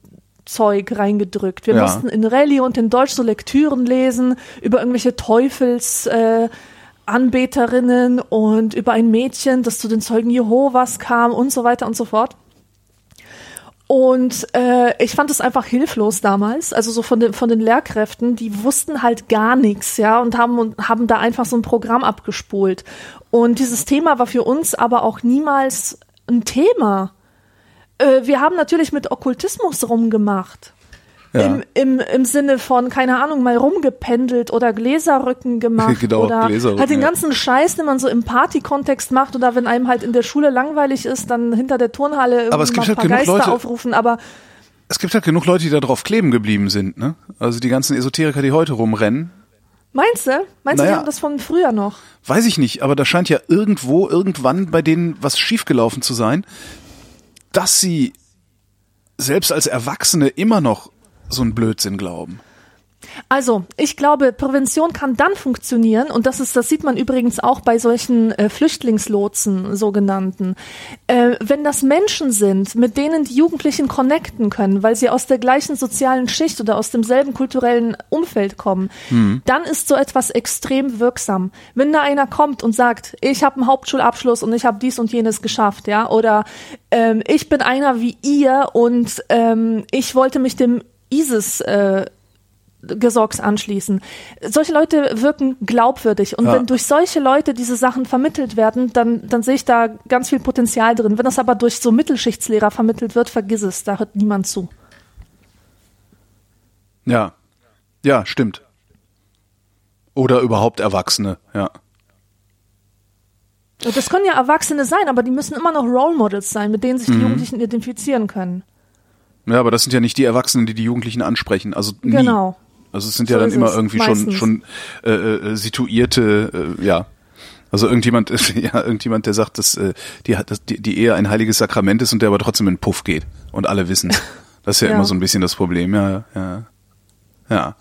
Zeug reingedrückt. Wir Ja. mussten in Rallye und in Deutsch so Lektüren lesen über irgendwelche Teufels äh, Anbeterinnen und über ein Mädchen, das zu den Zeugen Jehovas kam und so weiter und so fort. Und äh, ich fand es einfach hilflos damals, also so von den von den Lehrkräften, die wussten halt gar nichts, ja, und haben und haben da einfach so ein Programm abgespult. Und dieses Thema war für uns aber auch niemals ein Thema. Äh, wir haben natürlich mit Okkultismus rumgemacht. Ja. Im, im, Im Sinne von, keine Ahnung, mal rumgependelt oder Gläserrücken gemacht Genau, oder Gläserrücken, halt den ja. ganzen Scheiß, den man so im Party-Kontext macht oder wenn einem halt in der Schule langweilig ist, dann hinter der Turnhalle Aber es irgendwie gibt halt paar genug Geister Leute- aufrufen, aber Es gibt halt genug Leute, die da drauf kleben geblieben sind, ne? Also die ganzen Esoteriker, die heute rumrennen. meinst du? Meinst du, Naja. die haben das von früher noch? Weiß ich nicht, aber da scheint ja irgendwo, irgendwann bei denen was schiefgelaufen zu sein, dass sie selbst als Erwachsene immer noch so einen Blödsinn glauben. Also, ich glaube, Prävention kann dann funktionieren, und das ist, das sieht man übrigens auch bei solchen äh, Flüchtlingslotsen, sogenannten, äh, wenn das Menschen sind, mit denen die Jugendlichen connecten können, weil sie aus der gleichen sozialen Schicht oder aus demselben kulturellen Umfeld kommen, dann ist so etwas extrem wirksam. Wenn da einer kommt und sagt, ich habe einen Hauptschulabschluss und ich habe dies und jenes geschafft, ja, oder ähm, ich bin einer wie ihr und ähm, ich wollte mich dem ISIS äh, Gesorgs anschließen. Solche Leute wirken glaubwürdig und Ja. wenn durch solche Leute diese Sachen vermittelt werden, dann, dann sehe ich da ganz viel Potenzial drin. Wenn das aber durch so Mittelschichtslehrer vermittelt wird, vergiss es, da hört niemand zu. Ja. Ja, stimmt. Oder überhaupt Erwachsene, ja. Und Das können ja Erwachsene sein, aber die müssen immer noch Role Models sein, mit denen sich Mhm. die Jugendlichen identifizieren können. Ja, aber das sind ja nicht die Erwachsenen, die die Jugendlichen ansprechen. Also nie. Genau. Also es sind So ja dann immer irgendwie schon meistens. schon äh, äh, situierte, äh, ja. Also irgendjemand, ja, irgendjemand, der sagt, dass äh, die, dass die, die Ehe ein heiliges Sakrament ist und der aber trotzdem in den Puff geht und alle wissen. Das ist ja, Ja. immer so ein bisschen das Problem. Ja, ja, ja.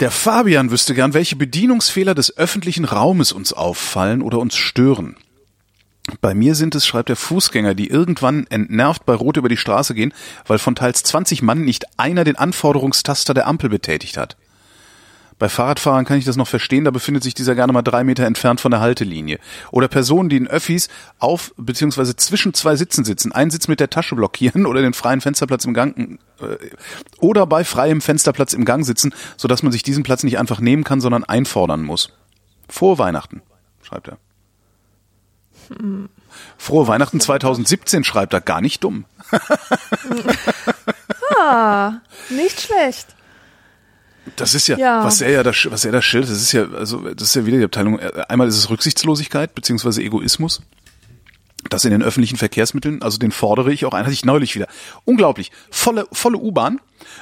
Der Fabian wüsste gern, welche Bedienungsfehler des öffentlichen Raumes uns auffallen oder uns stören. Bei mir sind es, schreibt der Fußgänger, die irgendwann entnervt bei Rot über die Straße gehen, weil von teils 20 Mann nicht einer den Anforderungstaster der Ampel betätigt hat. Bei Fahrradfahrern kann ich das noch verstehen, da befindet sich dieser gerne mal drei Meter entfernt von der Haltelinie. Oder Personen, die in Öffis auf bzw. zwischen zwei Sitzen sitzen, einen Sitz mit der Tasche blockieren oder den freien Fensterplatz im Gang äh, oder bei freiem Fensterplatz im Gang sitzen, sodass man sich diesen Platz nicht einfach nehmen kann, sondern einfordern muss. Frohe Weihnachten, schreibt er. Frohe Weihnachten 2017 schreibt er, gar nicht dumm. Ah, nicht schlecht. Das ist ja, Ja. was er ja da, was er da schildert, das ist ja, also das ist ja wieder die Abteilung. Einmal ist es Rücksichtslosigkeit beziehungsweise Egoismus. Das in den öffentlichen Verkehrsmitteln, also den fordere ich auch ein, hatte ich neulich wieder. Unglaublich, volle, volle U-Bahn.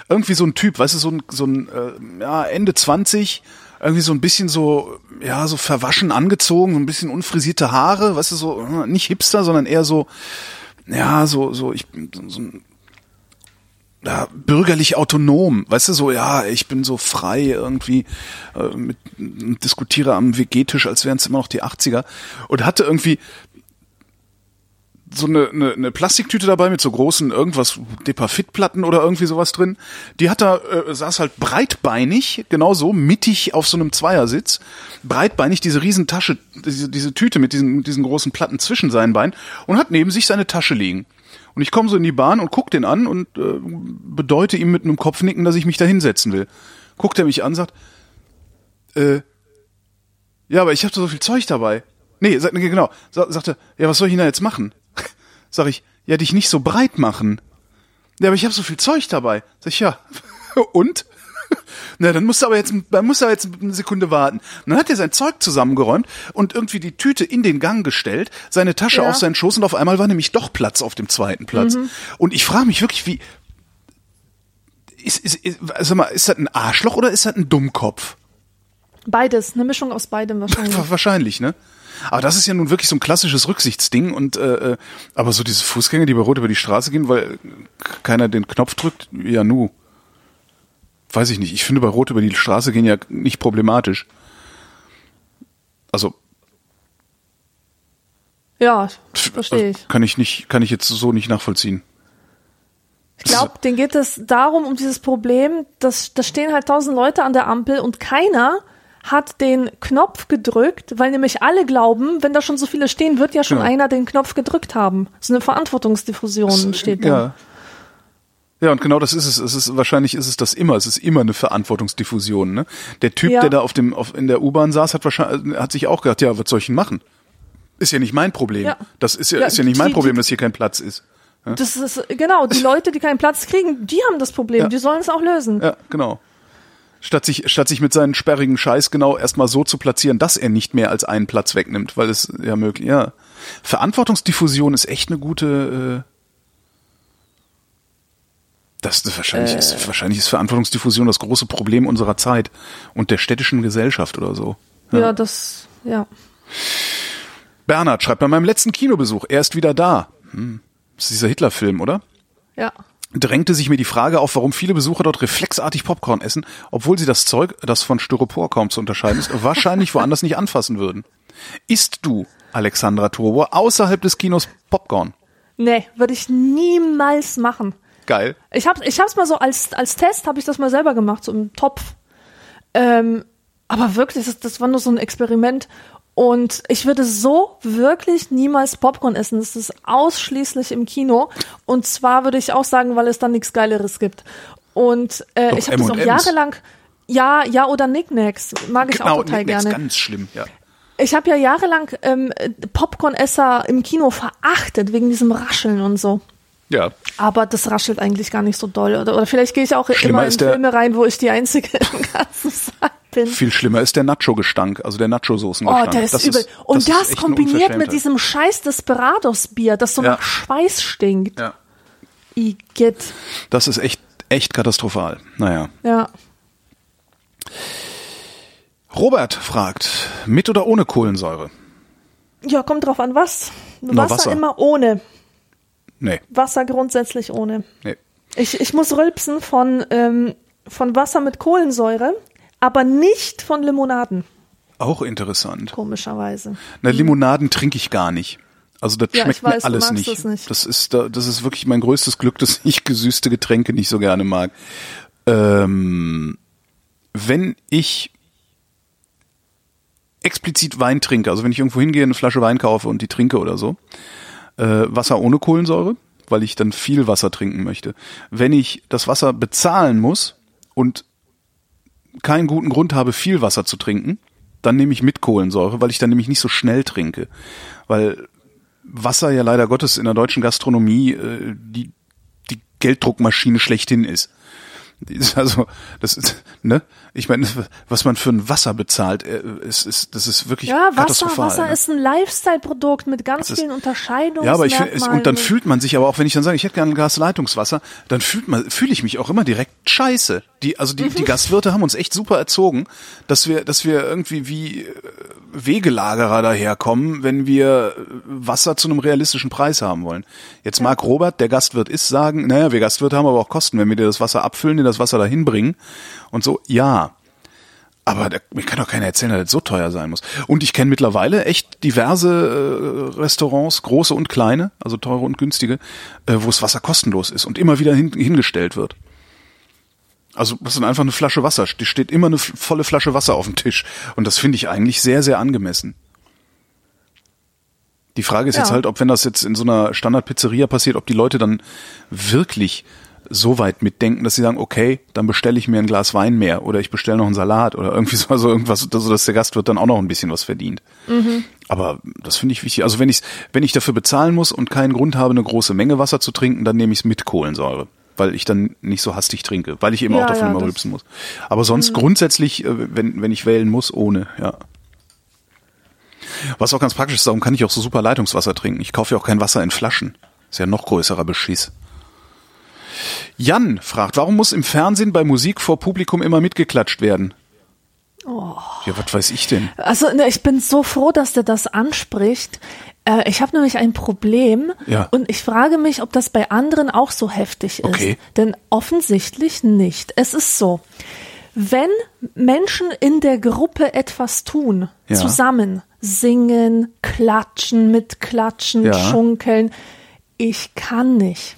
Irgendwie so ein Typ, weißt du, so ein, so ein äh, ja, Ende 20, irgendwie so ein bisschen so, ja, so verwaschen angezogen, so ein bisschen unfrisierte Haare, weißt du, so, äh, nicht Hipster, sondern eher so, ja, so, so, ich bin so, ein ja, bürgerlich autonom, weißt du, so, ja, ich bin so frei irgendwie, äh, mit, diskutiere am WG-Tisch, als wären es immer noch die 80er und hatte irgendwie so eine, eine, eine Plastiktüte dabei mit so großen irgendwas Depafit-Platten oder irgendwie sowas drin. Die hat da, äh, saß halt breitbeinig, genau so, mittig auf so einem Zweiersitz, breitbeinig diese Riesentasche, diese, diese Tüte mit diesen, diesen großen Platten zwischen seinen Beinen und hat neben sich seine Tasche liegen. Und ich komme so in die Bahn und guck den an und äh, bedeute ihm mit einem Kopfnicken, dass ich mich da hinsetzen will. Guckt er mich an, sagt, äh, ja, aber ich habe so viel Zeug dabei. Nee, sagt, genau, sa sagte, ja, was soll ich denn da jetzt machen? Sag ich, ja, dich nicht so breit machen. Ja, aber ich habe so viel Zeug dabei. Sag ich, ja. Und? Na, dann musst du aber jetzt, dann musst du aber jetzt eine Sekunde warten. Und dann hat er sein Zeug zusammengeräumt und irgendwie die Tüte in den Gang gestellt, seine Tasche Ja. auf seinen Schoß und auf einmal war nämlich doch Platz auf dem zweiten Platz. Und ich frage mich wirklich, wie, ist, ist, ist, sag mal, ist das ein Arschloch oder ist das ein Dummkopf? Beides, eine Mischung aus beidem wahrscheinlich. Wa- Wahrscheinlich, ne? Aber das ist ja nun wirklich so ein klassisches Rücksichtsding und äh, äh, aber so diese Fußgänger, die bei Rot über die Straße gehen, weil keiner den Knopf drückt, ja nu. Weiß ich nicht. Ich finde bei Rot über die Straße gehen ja nicht problematisch. Also Ja, verstehe ich. kann ich nicht, kann ich jetzt so nicht nachvollziehen. Ich glaube, denen geht es darum, um dieses Problem, dass da stehen halt tausend Leute an der Ampel und keiner hat den Knopf gedrückt, weil nämlich alle glauben, wenn da schon so viele stehen, wird ja schon Genau. einer den Knopf gedrückt haben. So eine Verantwortungsdiffusion steht da. Ja. Ja, und genau das ist es. Es ist wahrscheinlich ist es das immer. Es ist immer eine Verantwortungsdiffusion. Ne? Der Typ, Ja. der da auf dem auf, in der U-Bahn saß, hat wahrscheinlich hat sich auch gedacht, ja, was soll ich denn machen? Ist ja nicht mein Problem. Ja. Das ist ja, Ja, ist ja nicht mein die- Problem, dass hier kein Platz ist. Das ist genau, die Leute, die keinen Platz kriegen, die haben das Problem, Ja. die sollen es auch lösen. Ja, genau. Statt sich, statt sich mit seinen sperrigen Scheiß genau erstmal so zu platzieren, dass er nicht mehr als einen Platz wegnimmt, weil es ja möglich, ja. Verantwortungsdiffusion ist echt eine gute, äh, das ist wahrscheinlich, Äh. ist, wahrscheinlich ist Verantwortungsdiffusion das große Problem unserer Zeit und der städtischen Gesellschaft oder so. Ja, das, ja. Bernhard schreibt bei meinem letzten Kinobesuch, er ist wieder da. Hm. Das ist dieser Hitler-Film, oder? Ja. Drängte sich mir die Frage auf, warum viele Besucher dort reflexartig Popcorn essen, obwohl sie das Zeug, das von Styropor kaum zu unterscheiden ist, wahrscheinlich woanders nicht anfassen würden. Isst du, Alexandra Turbo, außerhalb des Kinos Popcorn? Nee, würde ich niemals machen. Geil. Ich habe ich hab's mal so als, als Test, habe ich das mal selber gemacht, so im Topf. Ähm, aber wirklich, das, das war nur so ein Experiment. Und ich würde so wirklich niemals Popcorn essen. Das ist ausschließlich im Kino. Und zwar würde ich auch sagen, weil es dann nichts Geileres gibt. Und äh, Doch, ich habe das auch jahrelang. Ja, ja oder Knickknacks mag ich auch total Knickknacks, gerne. ganz schlimm, ja. Ich habe ja jahrelang ähm, Popcornesser im Kino verachtet wegen diesem Rascheln und so. Ja, Aber das raschelt eigentlich gar nicht so doll. Oder, oder vielleicht gehe ich auch Schlimmer immer in Filme rein, wo ich die Einzige im ganzen Saal bin. viel schlimmer ist der Nacho-Gestank, also der Oh, Nacho-Soßen-Gestank. der ist Das übel. Und das das, kombiniert mit diesem scheiß Desperados-Bier, das so Ja. nach Schweiß stinkt. Ja, Igitt. das ist echt, echt katastrophal. Naja. Ja. Robert fragt, mit oder ohne Kohlensäure? Ja, kommt drauf an, was. Wasser, Wasser. immer ohne. Nee, Wasser grundsätzlich ohne. nee. Ich, ich muss rülpsen von, ähm, von Wasser mit Kohlensäure, aber nicht von Limonaden, Auch interessant. komischerweise. Na, Limonaden trinke ich gar nicht. Also das Ja, schmeckt weiß, mir alles nicht. es nicht. Das ist da, das ist wirklich mein größtes Glück, dass ich gesüßte Getränke nicht so gerne mag. Ähm, wenn ich explizit Wein trinke, also wenn ich irgendwo hingehe, eine Flasche Wein kaufe und die trinke oder so, äh, Wasser ohne Kohlensäure, weil ich dann viel Wasser trinken möchte. Wenn ich das Wasser bezahlen muss und keinen guten Grund habe, viel Wasser zu trinken, dann nehme ich mit Kohlensäure, weil ich dann nämlich nicht so schnell trinke. Weil Wasser ja leider Gottes in der deutschen Gastronomie äh, die, die Gelddruckmaschine schlechthin ist. Ist Also, das ist, ne? Ich meine, was man für ein Wasser bezahlt, äh, ist, ist, das ist wirklich Ja, Wasser, katastrophal. Wasser ne? ist ein Lifestyle-Produkt mit ganz ist- vielen Unterscheidungen. Ja, aber ich finde, und dann fühlt man sich aber auch, wenn ich dann sage, ich hätte gerne ein Glas Leitungswasser, dann fühlt man, fühle ich mich auch immer direkt scheiße. Die, also die, Mhm. die Gastwirte haben uns echt super erzogen, dass wir, dass wir irgendwie wie äh, Wegelagerer daherkommen, wenn wir äh, Wasser zu einem realistischen Preis haben wollen. Jetzt mag Robert, der Gastwirt ist, sagen, naja, wir Gastwirte haben aber auch Kosten, wenn wir dir das Wasser abfüllen, dir das Wasser dahin bringen und so, ja. Aber da, mir kann doch keiner erzählen, dass das so teuer sein muss. Und ich kenne mittlerweile echt diverse äh, Restaurants, große und kleine, also teure und günstige, äh, wo das Wasser kostenlos ist und immer wieder hin, hingestellt wird. Also das ist einfach eine Flasche Wasser. Die steht immer eine volle Flasche Wasser auf dem Tisch. Und das finde ich eigentlich sehr, sehr angemessen. Die Frage ist Ja. jetzt halt, ob wenn das jetzt in so einer Standard-Pizzeria passiert, ob die Leute dann wirklich so weit mitdenken, dass sie sagen, okay, dann bestelle ich mir ein Glas Wein mehr oder ich bestelle noch einen Salat oder irgendwie so, also irgendwas, so dass der Gastwirt dann auch noch ein bisschen was verdient. Aber das finde ich wichtig. Also wenn ich wenn ich dafür bezahlen muss und keinen Grund habe, eine große Menge Wasser zu trinken, dann nehme ich es mit Kohlensäure, weil ich dann nicht so hastig trinke, weil ich eben Ja, auch davon ja, immer rülpsen muss. Aber sonst grundsätzlich, äh, wenn wenn ich wählen muss, ohne, ja. Was auch ganz praktisch ist, darum kann ich auch so super Leitungswasser trinken. Ich kaufe ja auch kein Wasser in Flaschen. Ist ja noch größerer Beschiss. Jan fragt, warum muss im Fernsehen bei Musik vor Publikum immer mitgeklatscht werden? Ja, was weiß ich denn? Also ne, ich bin so froh, dass der das anspricht. Äh, ich habe nämlich ein Problem Ja. und ich frage mich, ob das bei anderen auch so heftig ist. Okay. Denn offensichtlich nicht. Es ist so, wenn Menschen in der Gruppe etwas tun, Ja. zusammen singen, klatschen, mitklatschen, Ja. schunkeln, ich kann nicht.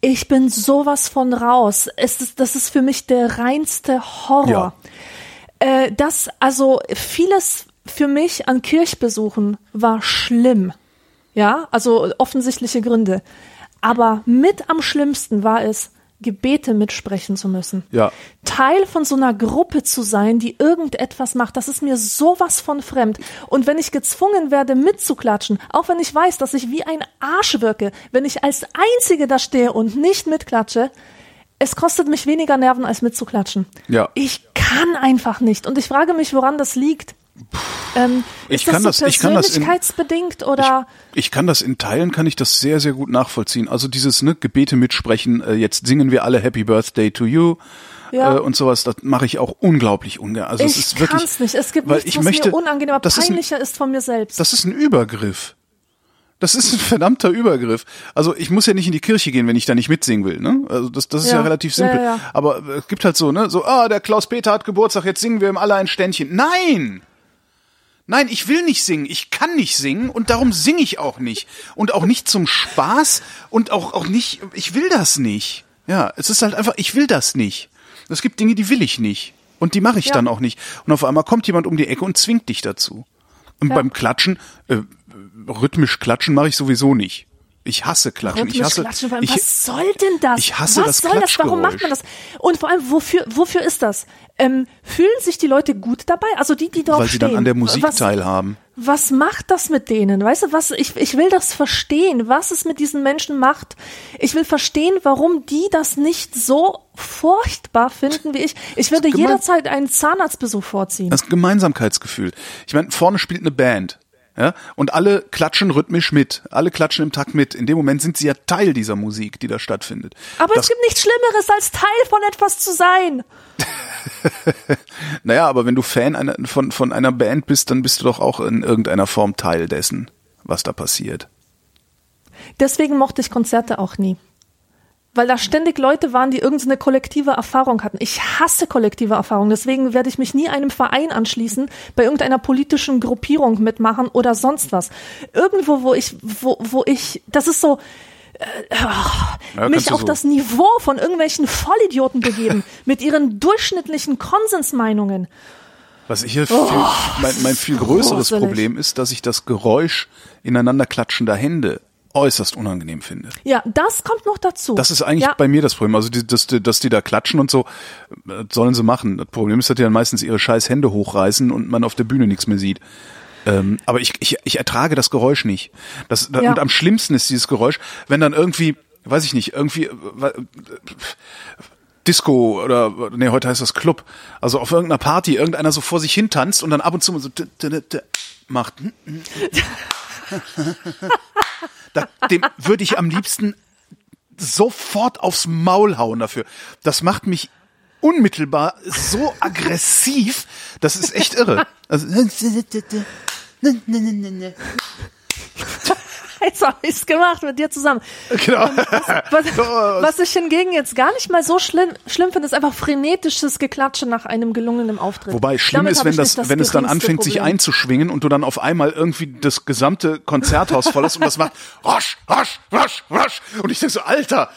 Ich bin sowas von raus. Es ist, das ist für mich der reinste Horror. Äh, das, also vieles für mich an Kirchbesuchen war schlimm. Ja, also offensichtliche Gründe. Aber mit am schlimmsten war es, Gebete mitsprechen zu müssen. Ja. Teil von so einer Gruppe zu sein, die irgendetwas macht, das ist mir sowas von fremd. Und wenn ich gezwungen werde, mitzuklatschen, auch wenn ich weiß, dass ich wie ein Arsch wirke, wenn ich als Einzige da stehe und nicht mitklatsche, es kostet mich weniger Nerven, als mitzuklatschen. Ja. Ich kann einfach nicht. Und ich frage mich, woran das liegt. Ähm, Ich ist das kann so ich kann das in- persönlichkeitsbedingt oder? Ich kann das in Teilen, kann ich das sehr, sehr gut nachvollziehen. Also dieses ne, Gebete mitsprechen, äh, jetzt singen wir alle Happy Birthday to you Ja. äh, und sowas, das mache ich auch unglaublich ungern. Also es ich ist wirklich, kann's nicht. Es gibt nichts, ich was möchte, mir unangenehmer, das ist ein, peinlicher ist von mir selbst. Das ist ein Übergriff. Das ist ein verdammter Übergriff. Also ich muss ja nicht in die Kirche gehen, wenn ich da nicht mitsingen will. Ne? Also das, das ist ja, Ja. relativ simpel. ja, ja. Aber äh, es gibt halt so, ne, so, ah, der Klaus Peter hat Geburtstag, jetzt singen wir ihm alle ein Ständchen. Nein! Nein, ich will nicht singen. Ich kann nicht singen und darum singe ich auch nicht. Und auch nicht zum Spaß und auch, auch nicht, ich will das nicht. Ja, es ist halt einfach, ich will das nicht. Es gibt Dinge, die will ich nicht. Und die mache ich Ja. dann auch nicht. Und auf einmal kommt jemand um die Ecke und zwingt dich dazu. Und Ja. beim Klatschen, äh, rhythmisch klatschen mache ich sowieso nicht. Ich hasse Klatschen. ich hasse, klatschen, vor allem, ich, was soll denn das? ich hasse was das soll das? Warum macht man das? Und vor allem, wofür, wofür ist das? Ähm, fühlen sich die Leute gut dabei? Also die, die drauf weil sie stehen. dann an der Musik was, teilhaben. Was macht das mit denen? Weißt du, was, ich, ich will das verstehen, was es mit diesen Menschen macht. Ich will verstehen, warum die das nicht so furchtbar finden wie ich. Ich würde jederzeit einen Zahnarztbesuch vorziehen. Das Gemeinsamkeitsgefühl. Ich meine, vorne spielt eine Band. Ja, und alle klatschen rhythmisch mit. Alle klatschen im Takt mit. In dem Moment sind sie ja Teil dieser Musik, die da stattfindet. Aber das, es gibt nichts Schlimmeres, als Teil von etwas zu sein. Naja, aber wenn du Fan einer, von, von einer Band bist, dann bist du doch auch in irgendeiner Form Teil dessen, was da passiert. Deswegen mochte ich Konzerte auch nie. Weil da ständig Leute waren, die irgendeine kollektive Erfahrung hatten. Ich hasse kollektive Erfahrungen, deswegen werde ich mich nie einem Verein anschließen, bei irgendeiner politischen Gruppierung mitmachen oder sonst was. Irgendwo, wo ich, wo, wo ich, das ist so, äh, Ja, mich auf so. das Niveau von irgendwelchen Vollidioten begeben, mit ihren durchschnittlichen Konsensmeinungen. Was ich hier viel, mein, mein viel größeres gruselig. Problem ist, dass ich das Geräusch ineinander klatschender Hände äußerst unangenehm finde. Ja, das kommt noch dazu. Das ist eigentlich ja. bei mir das Problem. Also, die, dass, die- dass die da klatschen und so, sollen sie machen. Das Problem ist, dass die dann meistens ihre scheiß Hände hochreißen und man auf der Bühne nichts mehr sieht. Ähm, aber ich, ich, ich ertrage das Geräusch nicht. Das, Ja. Und am schlimmsten ist dieses Geräusch, wenn dann irgendwie, weiß ich nicht, irgendwie, äh, Disco oder nee, heute heißt das Club. Also auf irgendeiner Party irgendeiner so vor sich hin tanzt und dann ab und zu so macht. Da, dem würde ich am liebsten sofort aufs Maul hauen dafür. Das macht mich unmittelbar so aggressiv, das ist echt irre. Also, Jetzt habe ich's gemacht mit dir zusammen. genau. Was, was ich hingegen jetzt gar nicht mal so schlimm, schlimm finde, ist einfach frenetisches Geklatsche nach einem gelungenen Auftritt. Wobei schlimm Damit ist, wenn das, nicht wenn es dann anfängt, sich Problem. einzuschwingen und du dann auf einmal irgendwie das gesamte Konzerthaus voll ist und das macht rasch, rasch, rasch, rasch. Und ich denke so, Alter.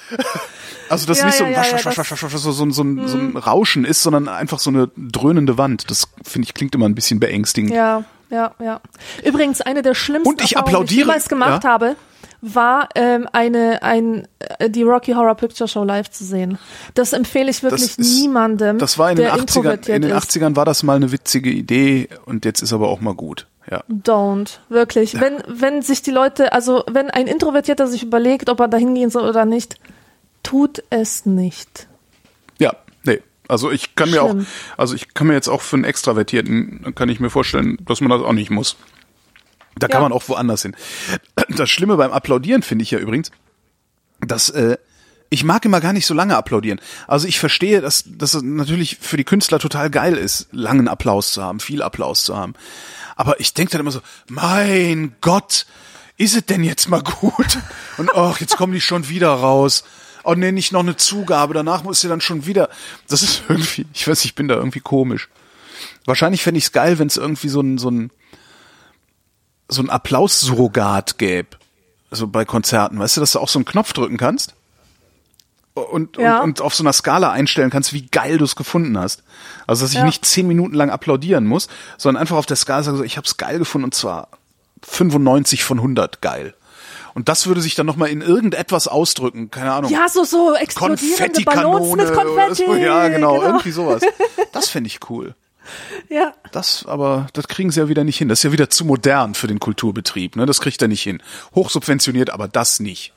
Also das Ja, nicht so ein ja, rasch, ja, rasch, das- rasch, rasch, so, so, so, ein, so ein Rauschen ist, sondern einfach so eine dröhnende Wand. Das finde ich klingt immer ein bisschen beängstigend. Ja, ja, ja. Übrigens, eine der schlimmsten Und ich Erfahrungen, die ich jemals gemacht ja. habe, war ähm, eine ein äh, die Rocky Horror Picture Show live zu sehen. Das empfehle ich wirklich Das ist- niemandem, Das war in den der 80ern, introvertiert in den ist. 80ern war das mal eine witzige Idee und jetzt ist aber auch mal gut. Ja. Don't, wirklich. Wenn, wenn sich die Leute, also wenn ein Introvertierter sich überlegt, ob er da hingehen soll oder nicht, tut es nicht. Ja. Also ich kann mir auch, Schlimm. also ich kann mir jetzt auch für einen Extravertierten, kann ich mir vorstellen, dass man das auch nicht muss. Da kann Ja. man auch woanders hin. Das Schlimme beim Applaudieren finde ich ja übrigens, dass äh, ich mag immer gar nicht so lange applaudieren. Also ich verstehe, dass, dass es natürlich für die Künstler total geil ist, langen Applaus zu haben, viel Applaus zu haben. Aber ich denke dann immer so, mein Gott, ist es denn jetzt mal gut? Und ach, jetzt kommen die schon wieder raus. Oh nee, nicht noch eine Zugabe, danach muss sie dann schon wieder. Das ist irgendwie, ich weiß, ich bin da irgendwie komisch. Wahrscheinlich fände ich es geil, wenn es irgendwie so ein, so ein, so ein Applaus-Surrogat gäbe. Also bei Konzerten, weißt du, dass du auch so einen Knopf drücken kannst? Und, Ja. und, und auf so einer Skala einstellen kannst, wie geil du es gefunden hast. Also, dass ich Ja. nicht zehn Minuten lang applaudieren muss, sondern einfach auf der Skala sage, so, ich habe es geil gefunden und zwar 95 von 100 geil. Und das würde sich dann nochmal in irgendetwas ausdrücken, keine Ahnung. Ja, so, so explodierende Ballons mit Konfetti. so, ja, genau, irgendwie sowas. Das fände ich cool. Ja. Das, aber das kriegen sie ja wieder nicht hin. Das ist ja wieder zu modern für den Kulturbetrieb. Ne? Das kriegt er nicht hin. Hochsubventioniert, aber das nicht.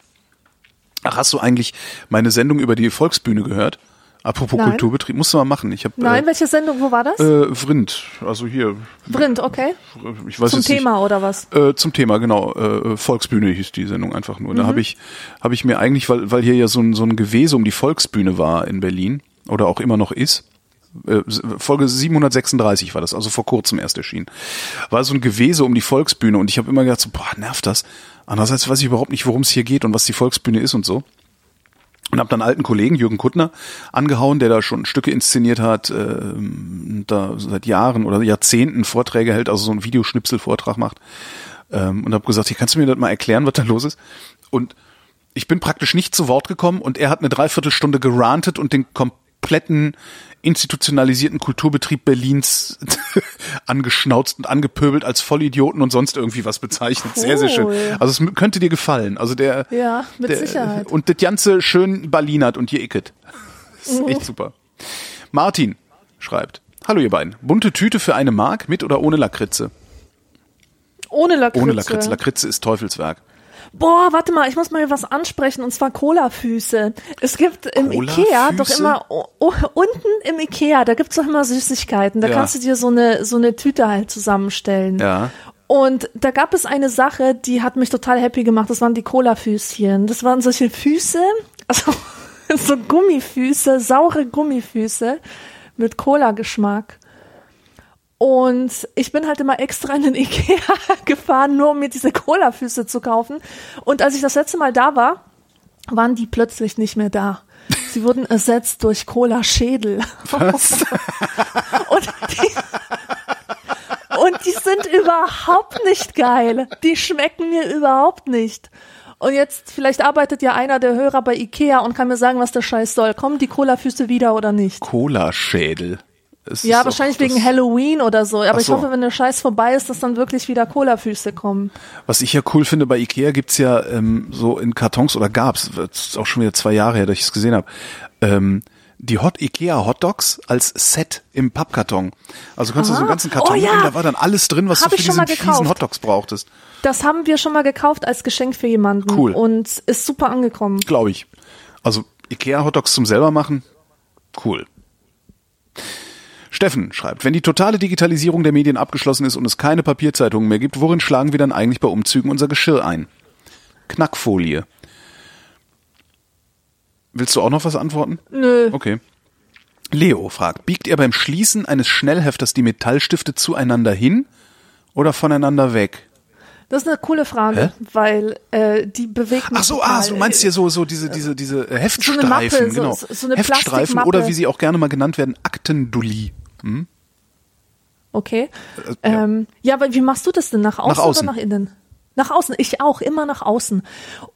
Ach, hast du eigentlich meine Sendung über die Volksbühne gehört? Apropos Nein. Kulturbetrieb, musst du mal machen. Ich habe Nein, äh, welche Sendung, wo war das? äh, Vrind, also hier, Vrind, okay. ich weiß Zum Thema oder was? nicht. Äh, zum Thema, genau. Äh, Volksbühne hieß die Sendung einfach nur. Mhm. Da habe ich, habe ich mir eigentlich, weil, weil hier ja so ein, so ein Gewese um die Volksbühne war in Berlin oder auch immer noch ist, äh, Folge 736 war das, also vor kurzem erst erschienen. War so ein Gewese um die Volksbühne und ich habe immer gedacht, so, boah, nervt das. Andererseits weiß ich überhaupt nicht, worum es hier geht und was die Volksbühne ist und so. Und habe dann alten Kollegen, Jürgen Kuttner, angehauen, der da schon Stücke inszeniert hat, ähm, da seit Jahren oder Jahrzehnten Vorträge hält, also so einen Videoschnipselvortrag macht. Ähm, und habe gesagt, hier kannst du mir das mal erklären, was da los ist? Und ich bin praktisch nicht zu Wort gekommen und er hat eine Dreiviertelstunde gerantet und den kompletten institutionalisierten Kulturbetrieb Berlins angeschnauzt und angepöbelt als Vollidioten und sonst irgendwie was bezeichnet. Sehr, sehr schön. Cool. Also es könnte dir gefallen. Also der, Ja, mit der, Sicherheit. Und das Ganze schön Berlinert und ihr icket. Das ist echt super. Martin schreibt. Hallo ihr beiden. Bunte Tüte für eine Mark mit oder ohne Lakritze? Ohne Lakritze. Ohne Lakritze. Lakritze ist Teufelswerk. Boah, warte mal, ich muss mal was ansprechen und zwar Cola-Füße. Es gibt im Cola-Füße? Ikea doch immer o- o- unten im Ikea, da gibt's doch immer Süßigkeiten. Da Ja. kannst du dir so eine so eine Tüte halt zusammenstellen. Ja. Und da gab es eine Sache, die hat mich total happy gemacht. Das waren die Cola-Füßchen. Das waren solche Füße, also so Gummifüße, saure Gummifüße mit Cola-Geschmack. Und ich bin halt immer extra in den Ikea gefahren, nur um mir diese Cola-Füße zu kaufen. Und als ich das letzte Mal da war, waren die plötzlich nicht mehr da. Sie wurden ersetzt durch Cola-Schädel. Was? Und die, und die sind überhaupt nicht geil. Die schmecken mir überhaupt nicht. Und jetzt, vielleicht arbeitet ja einer der Hörer bei Ikea und kann mir sagen, was der Scheiß soll. Kommen die Cola-Füße wieder oder nicht? Cola-Schädel. Es Ja, wahrscheinlich wegen Halloween oder so. Aber Ach ich so. hoffe, wenn der Scheiß vorbei ist, dass dann wirklich wieder Cola-Füße kommen. Was ich ja cool finde, bei Ikea gibt's ja ähm, so in Kartons oder gab's, ist auch schon wieder zwei Jahre her, dass ich es gesehen habe, ähm, die Hot Ikea Hot Dogs als Set im Pappkarton. Also kannst du so einen ganzen Karton Oh ja. nehmen, da war dann alles drin, was Hab du für diesen fiesen Hot Dogs brauchtest. Das haben wir schon mal gekauft als Geschenk für jemanden. Cool. Und ist super angekommen. Glaube ich. Also Ikea Hot Dogs zum selber machen, Cool. Steffen schreibt, wenn die totale Digitalisierung der Medien abgeschlossen ist und es keine Papierzeitungen mehr gibt, worin schlagen wir dann eigentlich bei Umzügen unser Geschirr ein? Knackfolie. Willst du auch noch was antworten? Nö. Okay. Leo fragt, biegt ihr beim Schließen eines Schnellhefters die Metallstifte zueinander hin oder voneinander weg? Das ist eine coole Frage, weil äh, die bewegt mich Ach so, total. ah, so meinst du so, so diese, diese, diese äh, Heftstreifen, Mappe, so- genau. so- so Heftstreifen oder wie sie auch gerne mal genannt werden, Aktendulli. Okay. Äh, ja. Ähm, ja, aber wie machst du das denn? Nach außen, außen. oder nach innen? Nach außen. Ich auch, immer nach außen.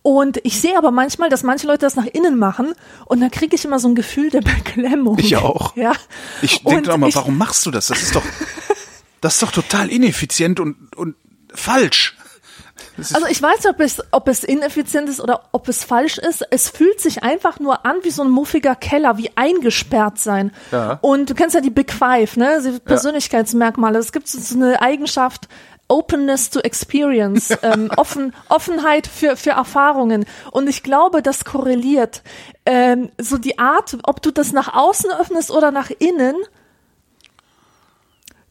Und ich sehe aber manchmal, dass manche Leute das nach innen machen und dann kriege ich immer so ein Gefühl der Beklemmung. Ich auch. Ja. Ich denke doch mal, ich- warum machst du das? Das ist doch, das ist doch total ineffizient und, und falsch. Also ich weiß nicht, ob es, ob es ineffizient ist oder ob es falsch ist. Es fühlt sich einfach nur an wie so ein muffiger Keller, wie eingesperrt sein. Ja. Und du kennst ja die Big Five, ne? Die Persönlichkeitsmerkmale. Es gibt so so eine Eigenschaft, Openness to Experience, ähm, Offen, Offenheit für, für Erfahrungen. Und ich glaube, das korreliert. Ähm, so die Art, ob du das nach außen öffnest oder nach innen,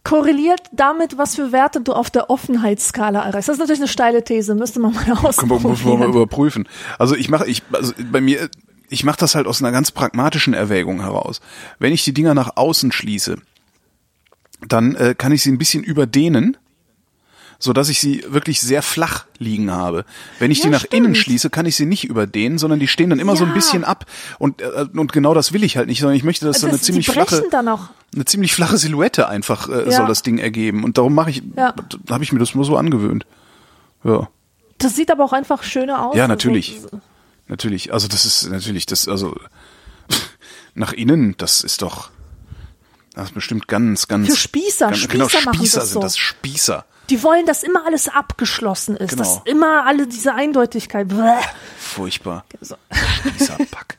korreliert damit, was für Werte du auf der Offenheitsskala erreichst. Das ist natürlich eine steile These, müsste man mal man- muss man mal ausprobieren. überprüfen. Also ich mache, ich, also bei mir, ich mache das halt aus einer ganz pragmatischen Erwägung heraus. Wenn ich die Dinger nach außen schließe, dann äh, kann ich sie ein bisschen überdehnen, so dass ich sie wirklich sehr flach liegen habe. Wenn ich Ja, die nach stimmt. innen schließe, kann ich sie nicht überdehnen, sondern die stehen dann immer so ein Ja. bisschen ab. Und äh, und genau das will ich halt nicht, sondern ich möchte, dass so eine Das- ziemlich flache, eine ziemlich flache Silhouette einfach äh, Ja. soll das Ding ergeben. Und darum mache ich, Ja. habe ich mir das nur so angewöhnt. Ja. Das sieht aber auch einfach schöner aus. Ja, natürlich. So- Natürlich. Also das ist natürlich das, also nach innen, das ist doch das ist bestimmt ganz, ganz. Für Spießer. Ganz, Spießer genau, Spießer das sind so. das Spießer. Die wollen, dass immer alles abgeschlossen ist. Genau. Dass immer alle diese Eindeutigkeit. Bäh. Furchtbar. So. Spießerpack.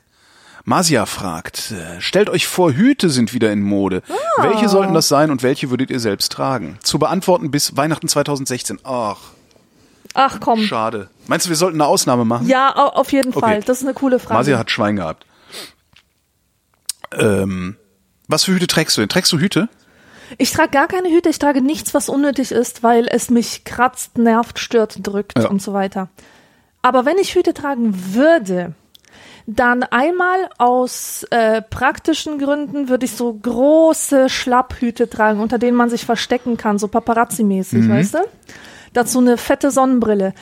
Masia fragt, äh, stellt euch vor, Hüte sind wieder in Mode. Ah. Welche sollten das sein und welche würdet ihr selbst tragen? Zu beantworten bis Weihnachten 2016. Ach, Ach komm. schade. Meinst du, wir sollten eine Ausnahme machen? Ja, au- auf jeden Okay. Fall. Das ist eine coole Frage. Masia hat Schwein gehabt. Ähm, was für Hüte trägst du denn? Trägst du Hüte? Ich trage gar keine Hüte, ich trage nichts, was unnötig ist, weil es mich kratzt, nervt, stört, drückt Ja. und so weiter. Aber wenn ich Hüte tragen würde, dann einmal aus äh, praktischen Gründen würde ich so große Schlapphüte tragen, unter denen man sich verstecken kann, so Paparazzi-mäßig, weißt du? Dazu eine fette Sonnenbrille.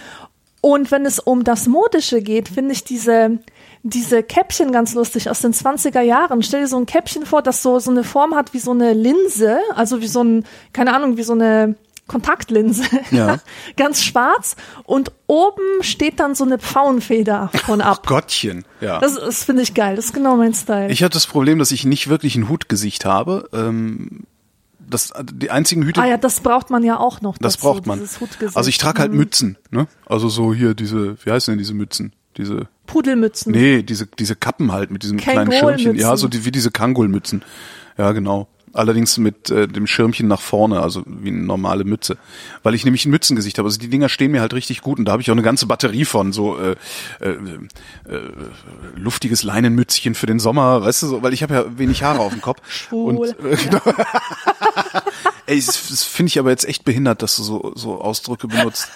Und wenn es um das Modische geht, finde ich diese, diese Käppchen ganz lustig aus den 20er Jahren. Stell dir so ein Käppchen vor, das so, so eine Form hat wie so eine Linse, also wie so ein, keine Ahnung, wie so eine Kontaktlinse. Ja. ganz schwarz. Und oben steht dann so eine Pfauenfeder von ab. Gottchen. Ja. Das, das finde ich geil. Das ist genau mein Style. Ich hatte das Problem, dass ich nicht wirklich ein Hutgesicht habe. Ähm, das, die einzigen Hüte, ah ja, das braucht man ja auch noch. das dazu, braucht man. Also ich trage halt Mhm. Mützen, ne? Also so hier diese, wie heißen denn diese Mützen? Diese, Pudelmützen. nee, diese, diese Kappen halt mit diesem kleinen Schirmchen. Ja, so die, wie diese Kangol-Mützen. Ja, genau. Allerdings mit äh, dem Schirmchen nach vorne, also wie eine normale Mütze. Weil ich nämlich ein Mützengesicht habe. Also die Dinger stehen mir halt richtig gut und da habe ich auch eine ganze Batterie von, so äh, äh, äh, luftiges Leinenmützchen für den Sommer, weißt du, so, weil ich habe ja wenig Haare auf dem Kopf. Schwul. Und, äh, genau. Ey, das, das finde ich aber jetzt echt behindert, dass du so, so Ausdrücke benutzt.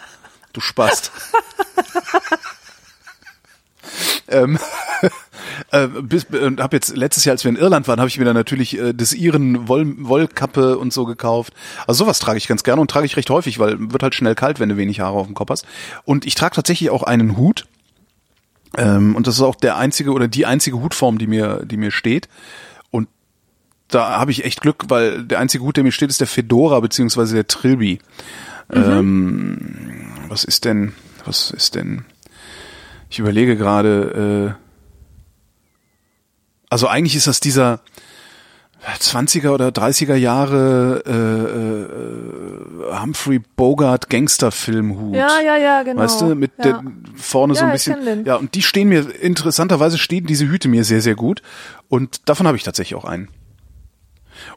Du Spast. ähm, äh, bis, äh, hab jetzt letztes Jahr, als wir in Irland waren, habe ich mir dann natürlich äh, des Iren Woll, Wollkappe und so gekauft. Also sowas trage ich ganz gerne und trage ich recht häufig, weil wird halt schnell kalt, wenn du wenig Haare auf dem Kopf hast. Und ich trage tatsächlich auch einen Hut. Ähm, und das ist auch der einzige oder die einzige Hutform, die mir, die mir steht. Und da habe ich echt Glück, weil der einzige Hut, der mir steht, ist der Fedora beziehungsweise der Trilby. Ähm, was ist denn, was ist denn? Ich überlege gerade, äh, also eigentlich ist das dieser 20er oder 30er Jahre äh, äh, Humphrey Bogart Gangsterfilmhut. Ja, ja, ja, genau. Weißt du, mit ja. der vorne so Ja, ein ich kenn bisschen. Ja, und die stehen mir interessanterweise stehen diese Hüte mir sehr sehr gut und davon habe ich tatsächlich auch einen.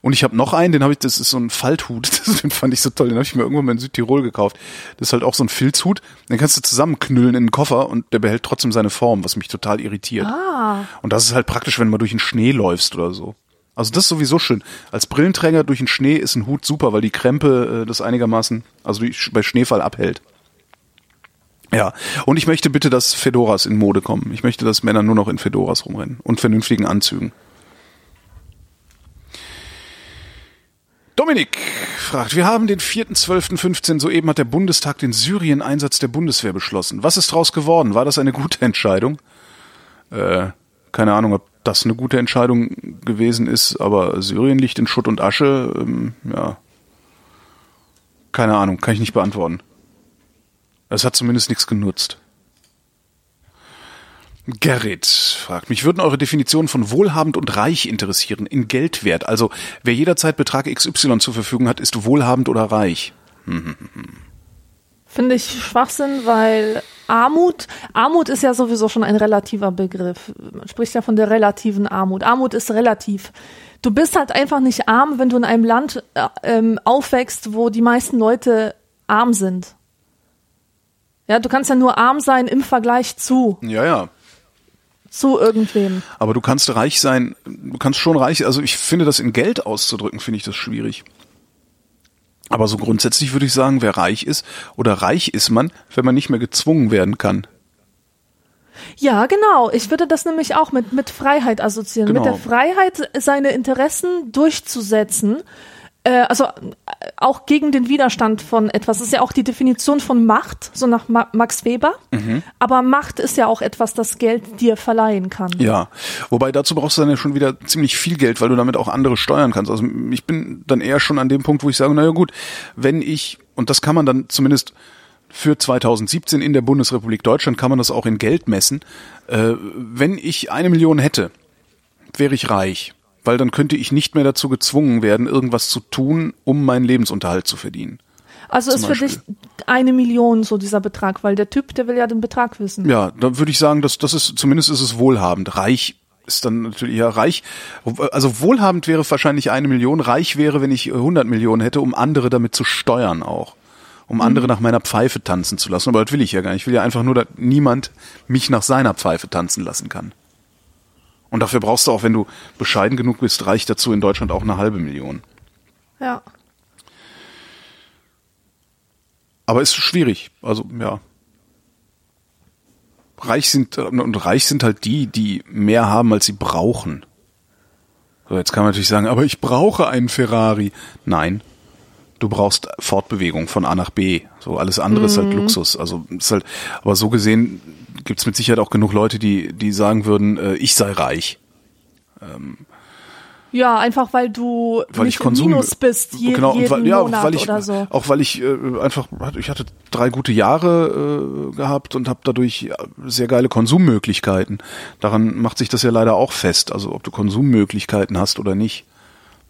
Und ich habe noch einen, den habe ich, das ist so ein Falthut, den fand ich so toll, den habe ich mir irgendwann mal in Südtirol gekauft. Das ist halt auch so ein Filzhut, den kannst du zusammenknüllen in den Koffer und der behält trotzdem seine Form, was mich total irritiert. Ah, Und das ist halt praktisch, wenn du mal durch den Schnee läufst oder so. Also das ist sowieso schön. Als Brillenträger durch den Schnee ist ein Hut super, weil die Krempe äh, das einigermaßen, also bei Schneefall abhält. Ja, und ich möchte bitte, dass Fedoras in Mode kommen. Ich möchte, dass Männer nur noch in Fedoras rumrennen und vernünftigen Anzügen. Dominik fragt, wir haben den 4.12.15, soeben hat der Bundestag den Syrien-Einsatz der Bundeswehr beschlossen. Was ist daraus geworden? War das eine gute Entscheidung? Äh, keine Ahnung, ob das eine gute Entscheidung gewesen ist, aber Syrien liegt in Schutt und Asche, ähm, ja. Keine Ahnung, kann ich nicht beantworten. Es hat zumindest nichts genutzt. Gerrit fragt mich, würden eure Definitionen von wohlhabend und reich interessieren, in Geldwert? Also, wer jederzeit Betrag XY zur Verfügung hat, ist wohlhabend oder reich? Finde ich Schwachsinn, weil Armut, Armut ist ja sowieso schon ein relativer Begriff. Man spricht ja von der relativen Armut. Armut ist relativ. Du bist halt einfach nicht arm, wenn du in einem Land äh, ähm, aufwächst, wo die meisten Leute arm sind. Ja, du kannst ja nur arm sein im Vergleich zu, Ja, ja. Zu irgendwem. Aber du kannst reich sein, du kannst schon reich, also ich finde das in Geld auszudrücken, finde ich das schwierig. Aber so grundsätzlich würde ich sagen, wer reich ist oder reich ist man, wenn man nicht mehr gezwungen werden kann. Ja, genau. Ich würde das nämlich auch mit, mit Freiheit assoziieren. Genau. Mit der Freiheit, seine Interessen durchzusetzen. Äh, also äh, auch gegen den Widerstand von etwas. Das ist ja auch die Definition von Macht, so nach Ma Max Weber. Mhm. Aber Macht ist ja auch etwas, das Geld dir verleihen kann. Ja, wobei dazu brauchst du dann ja schon wieder ziemlich viel Geld, weil du damit auch andere steuern kannst. Also ich bin dann eher schon an dem Punkt, wo ich sage, naja gut, wenn ich, und das kann man dann zumindest für 2017 in der Bundesrepublik Deutschland, kann man das auch in Geld messen, äh, wenn ich eine Million hätte, wäre ich reich, weil dann könnte ich nicht mehr dazu gezwungen werden, irgendwas zu tun, um meinen Lebensunterhalt zu verdienen. Also ist für dich eine Million so dieser Betrag, weil der Typ, der will ja den Betrag wissen. Ja, dann würde ich sagen, dass das ist zumindest ist es wohlhabend. Reich ist dann natürlich ja reich. Also wohlhabend wäre wahrscheinlich eine Million. Reich wäre, wenn ich 100 Millionen hätte, um andere damit zu steuern auch, um andere nach meiner Pfeife tanzen zu lassen. Aber das will ich ja gar nicht. Ich will ja einfach nur, dass niemand mich nach seiner Pfeife tanzen lassen kann. Und dafür brauchst du auch, wenn du bescheiden genug bist, reicht dazu in Deutschland auch eine halbe Million. Ja. Aber ist schwierig. Also, ja. Reich sind, und reich sind halt die, die mehr haben, als sie brauchen. So, jetzt kann man natürlich sagen, aber ich brauche einen Ferrari. Nein. Du brauchst Fortbewegung von A nach B. So, alles andere ist halt Luxus. Also, ist halt, aber so gesehen gibt's mit Sicherheit auch genug Leute, die, die sagen würden, äh, ich sei reich. Ja, einfach weil du weil nicht ich Konsum Minus bist, je, genau, jeden und weil, ja, Monat weil ich, oder so. Auch weil ich äh, einfach, ich hatte drei gute Jahre äh, gehabt und habe dadurch sehr geile Konsummöglichkeiten. Daran macht sich das ja leider auch fest, also ob du Konsummöglichkeiten hast oder nicht.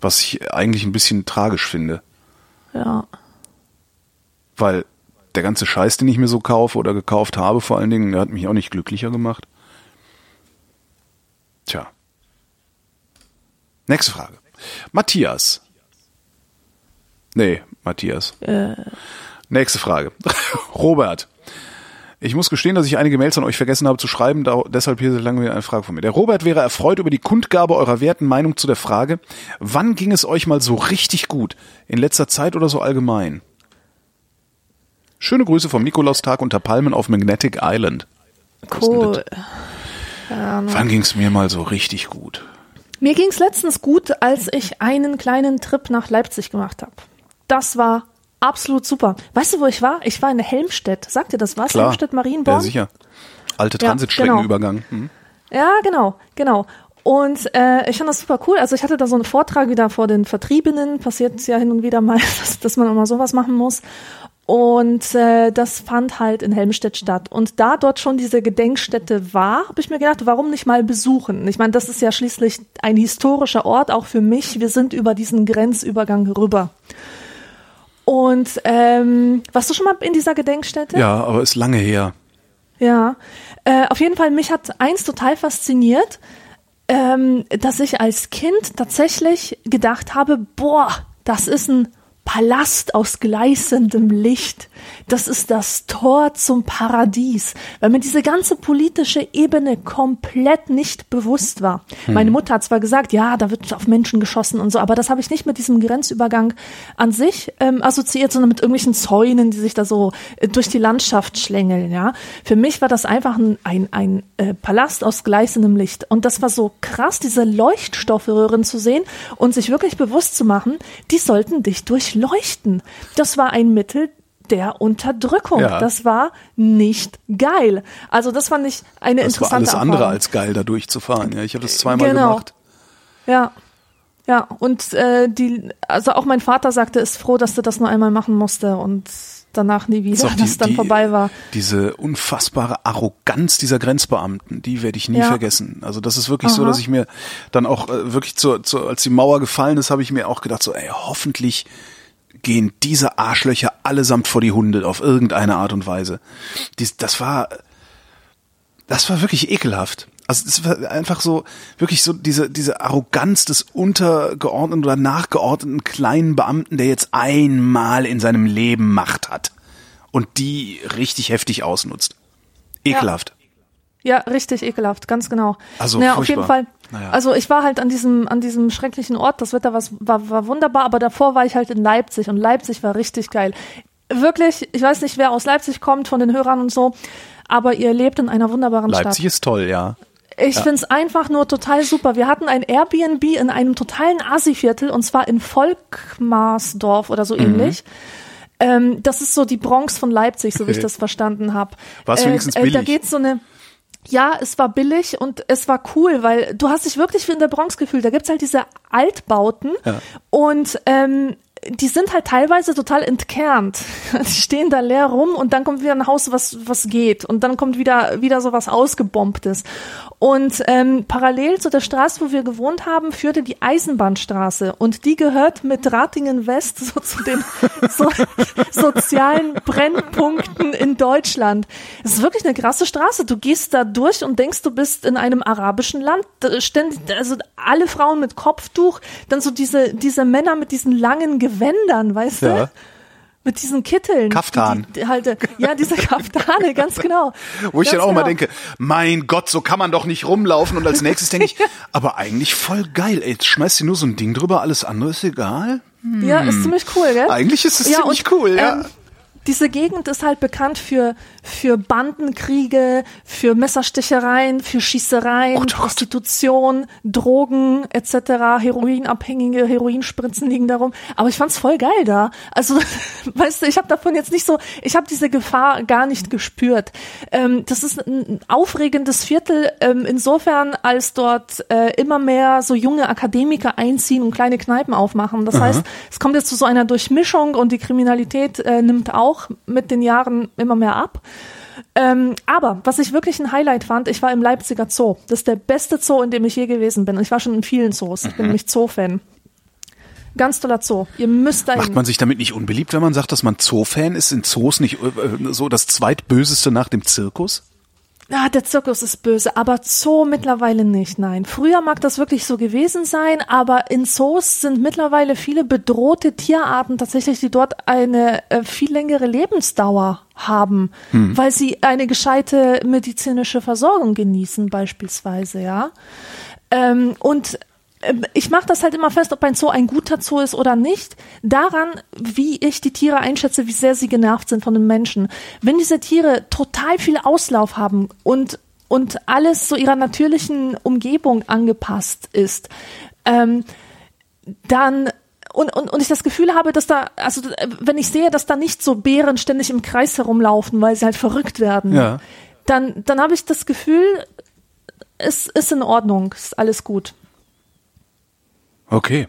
Was ich eigentlich ein bisschen tragisch finde. Ja. Weil der ganze Scheiß, den ich mir so kaufe oder gekauft habe vor allen Dingen, der hat mich auch nicht glücklicher gemacht. Tja. Nächste Frage. Matthias. Nee, Matthias. Äh, Nächste Frage. Robert. Ich muss gestehen, dass ich einige Mails an euch vergessen habe zu schreiben, da, deshalb hier so lange wieder eine Frage von mir. Der Robert wäre erfreut über die Kundgabe eurer werten Meinung zu der Frage, wann ging es euch mal so richtig gut? In letzter Zeit oder so allgemein? Schöne Grüße vom Nikolaustag unter Palmen auf Magnetic Island. cool. Wann ging es mir mal so richtig gut? Mir ging's letztens gut, als ich einen kleinen Trip nach Leipzig gemacht habe. Das war absolut super. Weißt du, wo ich war? Ich war in Helmstedt. Sagt ihr das was? Klar. Helmstedt Ja, Marienborn? sicher. Alte Ja, Transitstreckenübergang. Hm. Ja, genau, genau. Und äh, ich fand das super cool. Also ich hatte da so einen Vortrag wieder vor den Vertriebenen. Passiert ja hin und wieder mal, dass, dass man auch mal sowas machen muss. Und äh, das fand halt in Helmstedt statt. Und da dort schon diese Gedenkstätte war, habe ich mir gedacht, warum nicht mal besuchen? Ich meine, das ist ja schließlich ein historischer Ort, auch für mich. Wir sind über diesen Grenzübergang rüber. Und ähm, warst du schon mal in dieser Gedenkstätte? Ja, aber ist lange her. Ja, äh, auf jeden Fall, mich hat eins total fasziniert, ähm, dass ich als Kind tatsächlich gedacht habe, boah, das ist ein Palast aus gleißendem Licht. Das ist das Tor zum Paradies, weil mir diese ganze politische Ebene komplett nicht bewusst war. Hm. Meine Mutter hat zwar gesagt, ja, da wird auf Menschen geschossen und so, aber das habe ich nicht mit diesem Grenzübergang an sich ähm, assoziiert, sondern mit irgendwelchen Zäunen, die sich da so äh, durch die Landschaft schlängeln. Ja, für mich war das einfach ein, ein, ein äh, Palast aus gleißendem Licht und das war so krass, diese Leuchtstoffröhren zu sehen und sich wirklich bewusst zu machen, die sollten dich durch leuchten. Das war ein Mittel der Unterdrückung. Ja. Das war nicht geil. Also das fand ich eine das interessante Das war alles andere als geil, da durchzufahren. Ja, ich habe das zweimal genau. gemacht. Ja. Ja, und äh, die, also auch mein Vater sagte, ist froh, dass du das nur einmal machen musste und danach nie wieder, dass es dann die, vorbei war. Diese unfassbare Arroganz dieser Grenzbeamten, die werde ich nie ja. vergessen. Also das ist wirklich Aha. so, dass ich mir dann auch äh, wirklich zur, zur, als die Mauer gefallen ist, habe ich mir auch gedacht, so, ey, hoffentlich gehen diese Arschlöcher allesamt vor die Hunde auf irgendeine Art und Weise. Dies, das war, das war wirklich ekelhaft. Also es war einfach so, wirklich so diese, diese Arroganz des untergeordneten oder nachgeordneten kleinen Beamten, der jetzt einmal in seinem Leben Macht hat und die richtig heftig ausnutzt. Ekelhaft. Ja, richtig ekelhaft, ganz genau. Also naja, auf jeden Fall. Naja. Also ich war halt an diesem an diesem schrecklichen Ort. Das Wetter was, war, war wunderbar, aber davor war ich halt in Leipzig und Leipzig war richtig geil. Wirklich, ich weiß nicht, wer aus Leipzig kommt von den Hörern und so, aber ihr lebt in einer wunderbaren Leipzig Stadt. Leipzig ist toll, ja. Ich ja. find's einfach nur total super. Wir hatten ein Airbnb in einem totalen Assi-Viertel und zwar in Volkmarsdorf oder so mhm. ähnlich. Ähm, das ist so die Bronx von Leipzig, so wie ich das verstanden habe. War es wenigstens billig? Äh, da geht's so eine ja, es war billig und es war cool, weil du hast dich wirklich wie in der Bronx gefühlt. Da gibt's halt diese Altbauten ja. und ähm, die sind halt teilweise total entkernt. Die stehen da leer rum und dann kommt wieder ein Haus, was, was geht. Und dann kommt wieder, wieder so was Ausgebombtes. Und ähm, parallel zu der Straße, wo wir gewohnt haben, führte die Eisenbahnstraße. Und die gehört mit Ratingen West so zu den so, sozialen Brennpunkten in Deutschland. Es ist wirklich eine krasse Straße. Du gehst da durch und denkst, du bist in einem arabischen Land. Ständig, also alle Frauen mit Kopftuch, dann so diese, diese Männer mit diesen langen Gewändern, weißt ja. du? Mit diesen Kitteln. Kaftan. Die, die, halt, ja, diese Kaftane, ganz genau. Wo ich ganz dann auch genau. mal denke, mein Gott, so kann man doch nicht rumlaufen. Und als nächstes denke ich, aber eigentlich voll geil. Ey, jetzt schmeißt du nur so ein Ding drüber, alles andere ist egal. Hm. Ja, ist ziemlich cool, gell? Eigentlich ist es ja, ziemlich und, cool, ja. Ähm, diese Gegend ist halt bekannt für, für Bandenkriege, für Messerstichereien, für Schießereien, oh, Prostitution, Drogen etc., Heroinabhängige, Heroinspritzen liegen darum. Aber ich fand's voll geil da. Also, weißt du, ich habe davon jetzt nicht so, ich habe diese Gefahr gar nicht gespürt. Ähm, das ist ein aufregendes Viertel ähm, insofern, als dort äh, immer mehr so junge Akademiker einziehen und kleine Kneipen aufmachen. Das Aha. heißt, es kommt jetzt zu so einer Durchmischung und die Kriminalität äh, nimmt auf auch mit den Jahren immer mehr ab. Ähm, aber was ich wirklich ein Highlight fand, ich war im Leipziger Zoo. Das ist der beste Zoo, in dem ich je gewesen bin. Ich war schon in vielen Zoos. Ich bin mhm. nämlich Zoo-Fan. Ganz toller Zoo. Ihr müsst da Macht man sich damit nicht unbeliebt, wenn man sagt, dass man Zoo-Fan ist? Sind Zoos nicht äh, so das zweitböseste nach dem Zirkus? Ah, der Zirkus ist böse, aber Zoo mittlerweile nicht, nein. Früher mag das wirklich so gewesen sein, aber in Zoos sind mittlerweile viele bedrohte Tierarten tatsächlich, die dort eine äh, viel längere Lebensdauer haben, hm. weil sie eine gescheite medizinische Versorgung genießen beispielsweise, ja. Ähm, und ich mache das halt immer fest, ob ein Zoo ein guter Zoo ist oder nicht, daran, wie ich die Tiere einschätze, wie sehr sie genervt sind von den Menschen. Wenn diese Tiere total viel Auslauf haben und und alles so ihrer natürlichen Umgebung angepasst ist, ähm, dann und, und, und ich das Gefühl habe, dass da, also wenn ich sehe, dass da nicht so Bären ständig im Kreis herumlaufen, weil sie halt verrückt werden, ja. dann, dann habe ich das Gefühl, es ist in Ordnung, ist alles gut. Okay.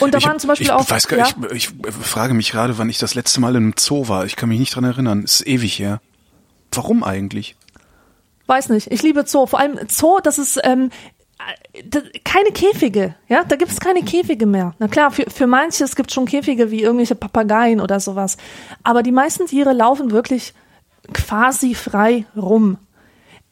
Und da ich, waren zum Beispiel ich auch. Weiß gar, ja? ich, ich frage mich gerade, wann ich das letzte Mal in einem Zoo war. Ich kann mich nicht dran erinnern. Ist ewig her. Warum eigentlich? Weiß nicht. Ich liebe Zoo. Vor allem Zoo, das ist ähm, keine Käfige, ja, da gibt es keine Käfige mehr. Na klar, für, für manche es gibt schon Käfige wie irgendwelche Papageien oder sowas, aber die meisten Tiere laufen wirklich quasi frei rum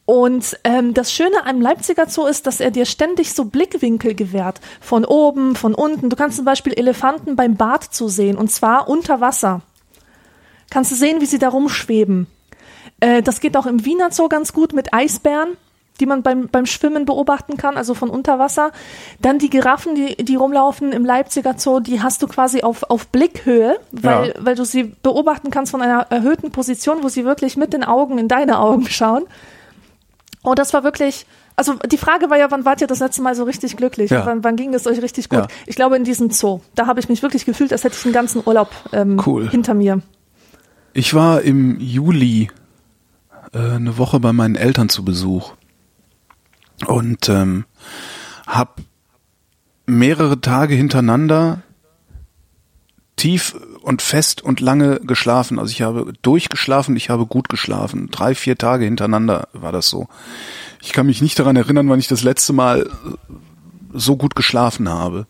Und ähm, das Schöne am Leipziger Zoo ist, dass er dir ständig so Blickwinkel gewährt. Von oben, von unten. Du kannst zum Beispiel Elefanten beim Bad zu sehen und zwar unter Wasser. Kannst du sehen, wie sie da rumschweben. Äh, das geht auch im Wiener Zoo ganz gut mit Eisbären, die man beim, beim Schwimmen beobachten kann, also von unter Wasser. Dann die Giraffen, die, die rumlaufen im Leipziger Zoo, die hast du quasi auf, auf Blickhöhe, weil, Ja. weil du sie beobachten kannst von einer erhöhten Position, wo sie wirklich mit den Augen in deine Augen schauen. Und das war wirklich, also die Frage war ja, wann wart ihr das letzte Mal so richtig glücklich? Ja. Wann, wann ging es euch richtig gut? Ja. Ich glaube in diesem Zoo. Da habe ich mich wirklich gefühlt, als hätte ich einen ganzen Urlaub ähm, Cool. hinter mir. Ich war im Juli äh, eine Woche bei meinen Eltern zu Besuch und ähm, habe mehrere Tage hintereinander tief und fest und lange geschlafen. Also ich habe durchgeschlafen, ich habe gut geschlafen. Drei, vier Tage hintereinander war das so. Ich kann mich nicht daran erinnern, wann ich das letzte Mal so gut geschlafen habe.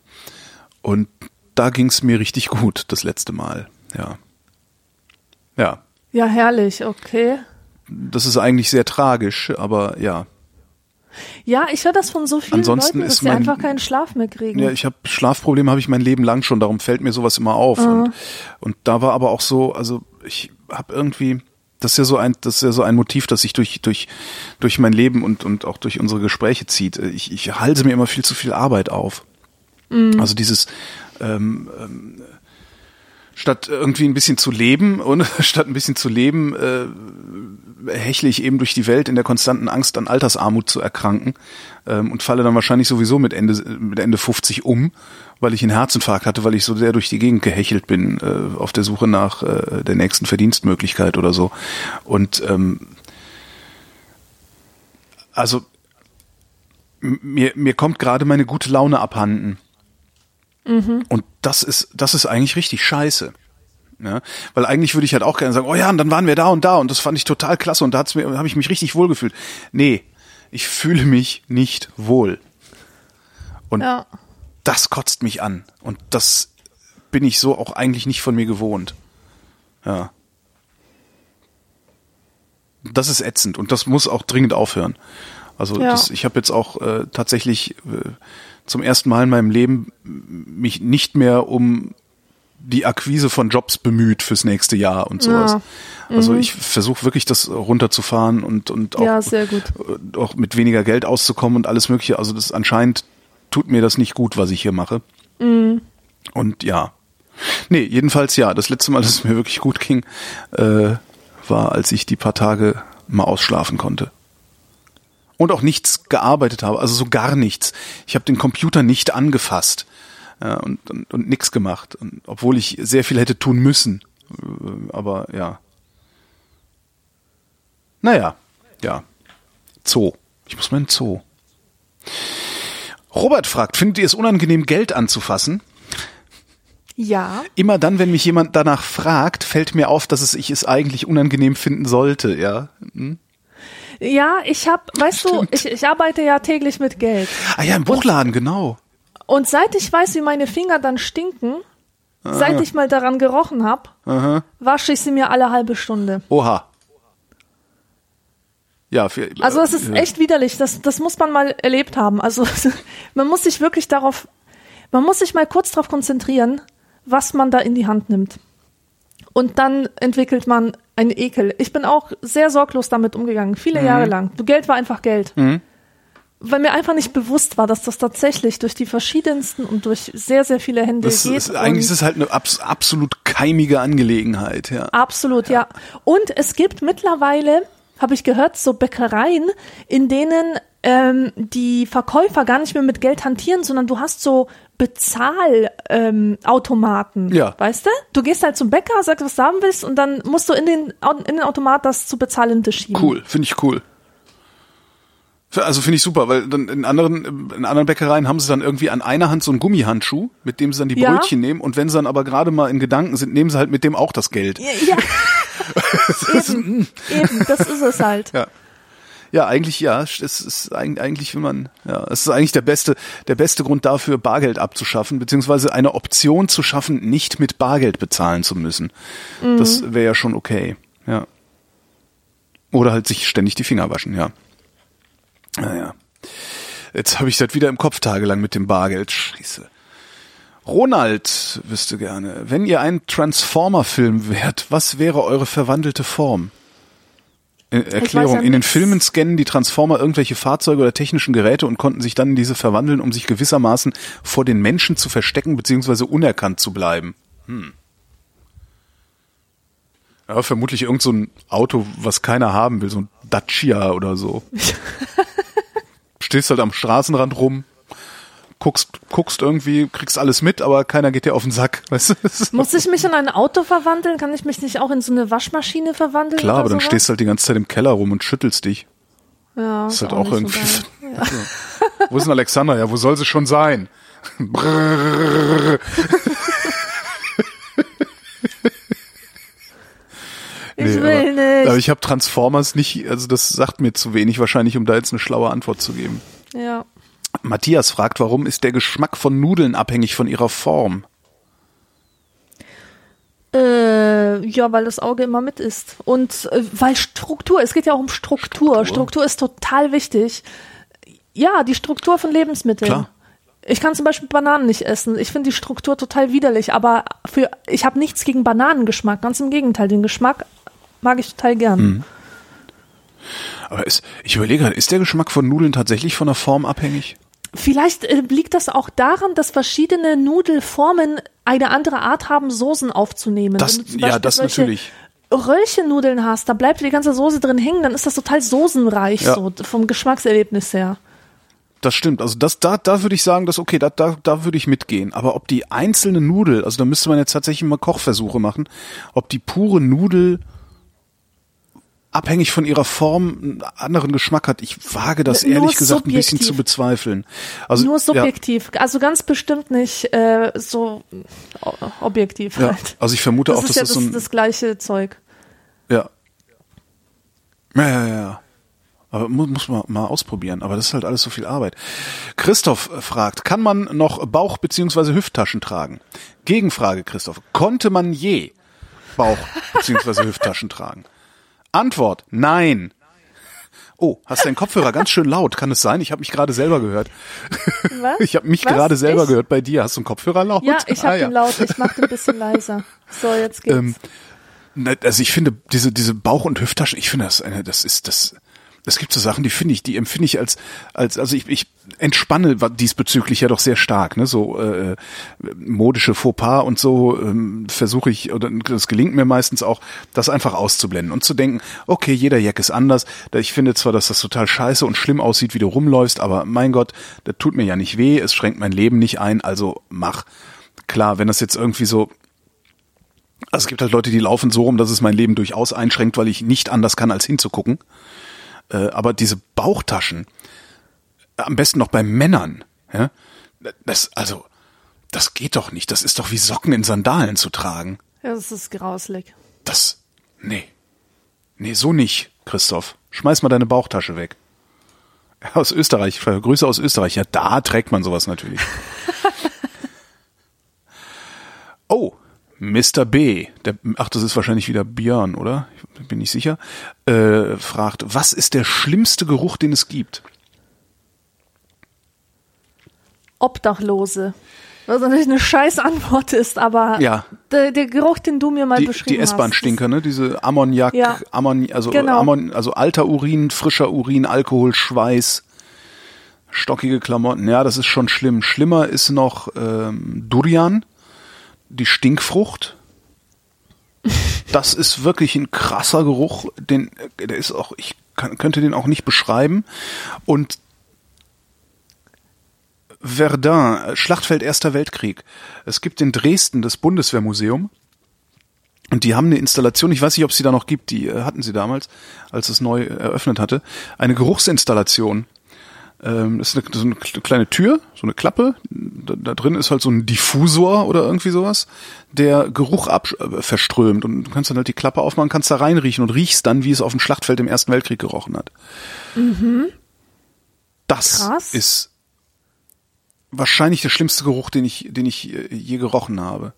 Und da ging es mir richtig gut, das letzte Mal. Ja. Ja. Ja, herrlich, okay. Das ist eigentlich sehr tragisch, aber ja. Ja, ich höre das von so vielen Ansonsten Leuten, dass sie einfach keinen Schlaf mehr kriegen. Ja, ich habe Schlafprobleme habe ich mein Leben lang schon, darum fällt mir sowas immer auf. Und, und da war aber auch so, also ich habe irgendwie, das ist ja so ein, das ist ja so ein Motiv, das sich durch durch durch mein Leben und und auch durch unsere Gespräche zieht. Ich, ich halse mir immer viel zu viel Arbeit auf. Also dieses ähm, ähm, statt irgendwie ein bisschen zu leben und statt ein bisschen zu leben, äh, hechle ich eben durch die Welt in der konstanten Angst an Altersarmut zu erkranken ähm, und falle dann wahrscheinlich sowieso mit Ende mit Ende 50 um, weil ich einen Herzinfarkt hatte, weil ich so sehr durch die Gegend gehechelt bin äh, auf der Suche nach äh, der nächsten Verdienstmöglichkeit oder so. Und ähm, also mir mir kommt gerade meine gute Laune abhanden. Und das ist, das ist eigentlich richtig scheiße. Ja, weil eigentlich würde ich halt auch gerne sagen, oh ja, und dann waren wir da und da und das fand ich total klasse und da hat's mir, habe ich mich richtig wohl gefühlt. Nee, ich fühle mich nicht wohl. Und Ja. das kotzt mich an. Und das bin ich so auch eigentlich nicht von mir gewohnt. Ja. Das ist ätzend und das muss auch dringend aufhören. Also Ja. das, ich habe jetzt auch äh, tatsächlich äh, zum ersten Mal in meinem Leben mich nicht mehr um die Akquise von Jobs bemüht fürs nächste Jahr und sowas. Ja. Also ich versuche wirklich das runterzufahren und und auch, Ja, sehr gut. äh, auch mit weniger Geld auszukommen und alles mögliche. Also das anscheinend tut mir das nicht gut, was ich hier mache. Mhm. Und ja. Nee, jedenfalls ja. Das letzte Mal, dass es mir wirklich gut ging, äh, war, als ich die paar Tage mal ausschlafen konnte. Und auch nichts gearbeitet habe, also so gar nichts. Ich habe den Computer nicht angefasst ja, und, und, und nichts gemacht, und, obwohl ich sehr viel hätte tun müssen. Äh, Aber ja. Naja, ja. Zoo. Ich muss mal in Zoo. Robert fragt, findet ihr es unangenehm, Geld anzufassen? Ja. Immer dann, wenn mich jemand danach fragt, fällt mir auf, dass es ich es eigentlich unangenehm finden sollte, ja. Hm? Ja, ich hab, weißt du, Stimmt. ich, ich arbeite ja täglich mit Geld. Ah ja, im Buchladen, genau. Und seit ich weiß, wie meine Finger dann stinken, Ah. seit ich mal daran gerochen hab, wasche ich sie mir alle halbe Stunde. Oha. Ja, für, Also es ist äh, echt widerlich. Das, das muss man mal erlebt haben. Also man muss sich wirklich darauf, man muss sich mal kurz darauf konzentrieren, was man da in die Hand nimmt. Und dann entwickelt man einen Ekel. Ich bin auch sehr sorglos damit umgegangen, viele Jahre lang. Geld war einfach Geld. Weil mir einfach nicht bewusst war, dass das tatsächlich durch die verschiedensten und durch sehr, sehr viele Hände Das geht. ist, eigentlich ist es halt eine abs absolut keimige Angelegenheit, ja. Absolut, ja. Und es gibt mittlerweile, habe ich gehört, so Bäckereien, in denen ähm, die Verkäufer gar nicht mehr mit Geld hantieren, sondern du hast so Bezahlautomaten, ähm, Automaten, Ja. weißt du? Du gehst halt zum Bäcker, sagst, was du haben willst und dann musst du in den, in den Automat das zu bezahlende schieben. Cool, finde ich cool. Also finde ich super, weil dann in anderen, in anderen Bäckereien haben sie dann irgendwie an einer Hand so einen Gummihandschuh, mit dem sie dann die Ja. Brötchen nehmen und wenn sie dann aber gerade mal in Gedanken sind, nehmen sie halt mit dem auch das Geld. Ja, ja. eben, eben, das ist es halt. Ja. Ja, eigentlich ja. Es ist eig- eigentlich, wenn man, ja, es ist eigentlich der beste, der beste Grund dafür, Bargeld abzuschaffen, beziehungsweise eine Option zu schaffen, nicht mit Bargeld bezahlen zu müssen. Das wäre ja schon okay. Ja. Oder halt sich ständig die Finger waschen, ja. Naja. Jetzt habe ich das wieder im Kopf tagelang mit dem Bargeld. Scheiße. Ronald wüsste gerne, wenn ihr ein Transformer-Film wärt, was wäre eure verwandelte Form? Äh, Erklärung. in den. Filmen scannen die Transformer irgendwelche Fahrzeuge oder technischen Geräte und konnten sich dann in diese verwandeln, um sich gewissermaßen vor den Menschen zu verstecken bzw. unerkannt zu bleiben. Hm. Ja, vermutlich irgend so ein Auto, was keiner haben will, so ein Dacia oder so. Stehst halt am Straßenrand rum, guckst, guckst irgendwie, kriegst alles mit, aber keiner geht dir auf den Sack. Weißt du? Muss ich mich in ein Auto verwandeln? Kann ich mich nicht auch in so eine Waschmaschine verwandeln? Klar, aber dann sowas? stehst du halt die ganze Zeit im Keller rum und schüttelst dich. ja, Das ist halt auch auch irgendwie. So ja. Wo ist denn Alexandra? Ja, wo soll sie schon sein? Brrrr. Ich Nee, will aber, nicht. Aber ich habe Transformers nicht, also das sagt mir zu wenig wahrscheinlich, um da jetzt eine schlaue Antwort zu geben. ja. Matthias fragt, warum ist der Geschmack von Nudeln abhängig von ihrer Form? Äh, ja, weil das Auge immer mit ist. Und äh, weil Struktur, es geht ja auch um Struktur. Struktur, ist total wichtig. Ja, die Struktur von Lebensmitteln. Klar. Ich kann zum Beispiel Bananen nicht essen. Ich finde die Struktur total widerlich, aber für ich habe nichts gegen Bananengeschmack. Ganz im Gegenteil, den Geschmack mag ich total gern. Mhm. Aber ist, ich überlege gerade, ist der Geschmack von Nudeln tatsächlich von der Form abhängig? Vielleicht äh, liegt das auch daran, dass verschiedene Nudelformen eine andere Art haben, Soßen aufzunehmen. Das- Wenn du zum ja, das natürlich. Röllchennudeln hast, da bleibt die ganze Soße drin hängen, dann ist das total soßenreich, Ja. so vom Geschmackserlebnis her. Das stimmt. Also das, da, da würde ich sagen, dass okay, da, da, da würde ich mitgehen. Aber ob die einzelne Nudel, also da müsste man jetzt tatsächlich mal Kochversuche machen, ob die pure Nudel abhängig von ihrer Form einen anderen Geschmack hat. Ich wage das Nur ehrlich gesagt ein bisschen zu bezweifeln. Also Nur ja, subjektiv, also ganz bestimmt nicht äh, so o- objektiv ja, halt. also ich vermute Das auch, ist dass ja das das, so ein das gleiche Zeug. ja. Ja, ja, ja. Aber muss, muss man mal ausprobieren. Aber das ist halt alles so viel Arbeit. Christoph fragt, kann man noch Bauch- bzw. Hüfttaschen tragen? Gegenfrage, Christoph. Konnte man je Bauch- bzw. Hüfttaschen tragen? Antwort, nein. Oh, hast deinen Kopfhörer ganz schön laut. Kann es sein? Ich habe mich gerade selber gehört. Was? Ich habe mich Was? gerade selber Ich? gehört bei dir. Hast du einen Kopfhörer laut? Ja, ich habe Ah, den laut, ich mache den ein bisschen leiser. So, jetzt geht's. Ähm, na, also ich finde diese diese Bauch- und Hüfttaschen, ich finde das eine, das ist das. Es gibt so Sachen, die finde ich, die empfinde ich als als also ich, ich entspanne diesbezüglich ja doch sehr stark, ne? So äh, modische Fauxpas und so ähm, versuche ich oder das gelingt mir meistens auch, das einfach auszublenden und zu denken, okay, jeder Jack ist anders. Ich finde zwar, dass das total scheiße und schlimm aussieht, wie du rumläufst, aber mein Gott, das tut mir ja nicht weh, es schränkt mein Leben nicht ein, also mach. Klar, wenn das jetzt irgendwie so also es gibt halt Leute, die laufen so rum, dass es mein Leben durchaus einschränkt, weil ich nicht anders kann, als hinzugucken. Äh, aber diese Bauchtaschen, am besten noch bei Männern, ja, das, also, das geht doch nicht. Das ist doch wie Socken in Sandalen zu tragen. ja, das ist grauslig. Das, nee. Nee, so nicht, Christoph. Schmeiß mal deine Bauchtasche weg. Aus Österreich, Grüße aus Österreich. Ja, da trägt man sowas natürlich. oh, Mr. B, der, ach, das ist wahrscheinlich wieder Björn, oder? Ich bin nicht sicher. Äh, fragt, was ist der schlimmste Geruch, den es gibt? Obdachlose. Was natürlich eine scheiß Antwort ist, aber Ja. der, der Geruch, den du mir mal Die, beschrieben die hast. S-Bahn-Stinker, ne? Diese Ammoniak, Ja. Ammon, also Genau. Ammon, also alter Urin, frischer Urin, Alkohol, Schweiß, stockige Klamotten. Ja, das ist schon schlimm. Schlimmer ist noch ähm, Durian, die Stinkfrucht. Das ist wirklich ein krasser Geruch, den der ist auch ich kann, könnte den auch nicht beschreiben und Verdun, Schlachtfeld Erster Weltkrieg. Es gibt in Dresden das Bundeswehrmuseum und die haben eine Installation, ich weiß nicht, ob es sie da noch gibt, die äh, hatten sie damals, als es neu eröffnet hatte, eine Geruchsinstallation. Ähm, das ist eine, so eine kleine Tür, so eine Klappe. Da, da drin ist halt so ein Diffusor oder irgendwie sowas, der Geruch ab, äh, verströmt. Und du kannst dann halt die Klappe aufmachen, kannst da reinriechen und riechst dann, wie es auf dem Schlachtfeld im Ersten Weltkrieg gerochen hat. Das Krass. ist wahrscheinlich der schlimmste Geruch, den ich, den ich äh, je gerochen habe.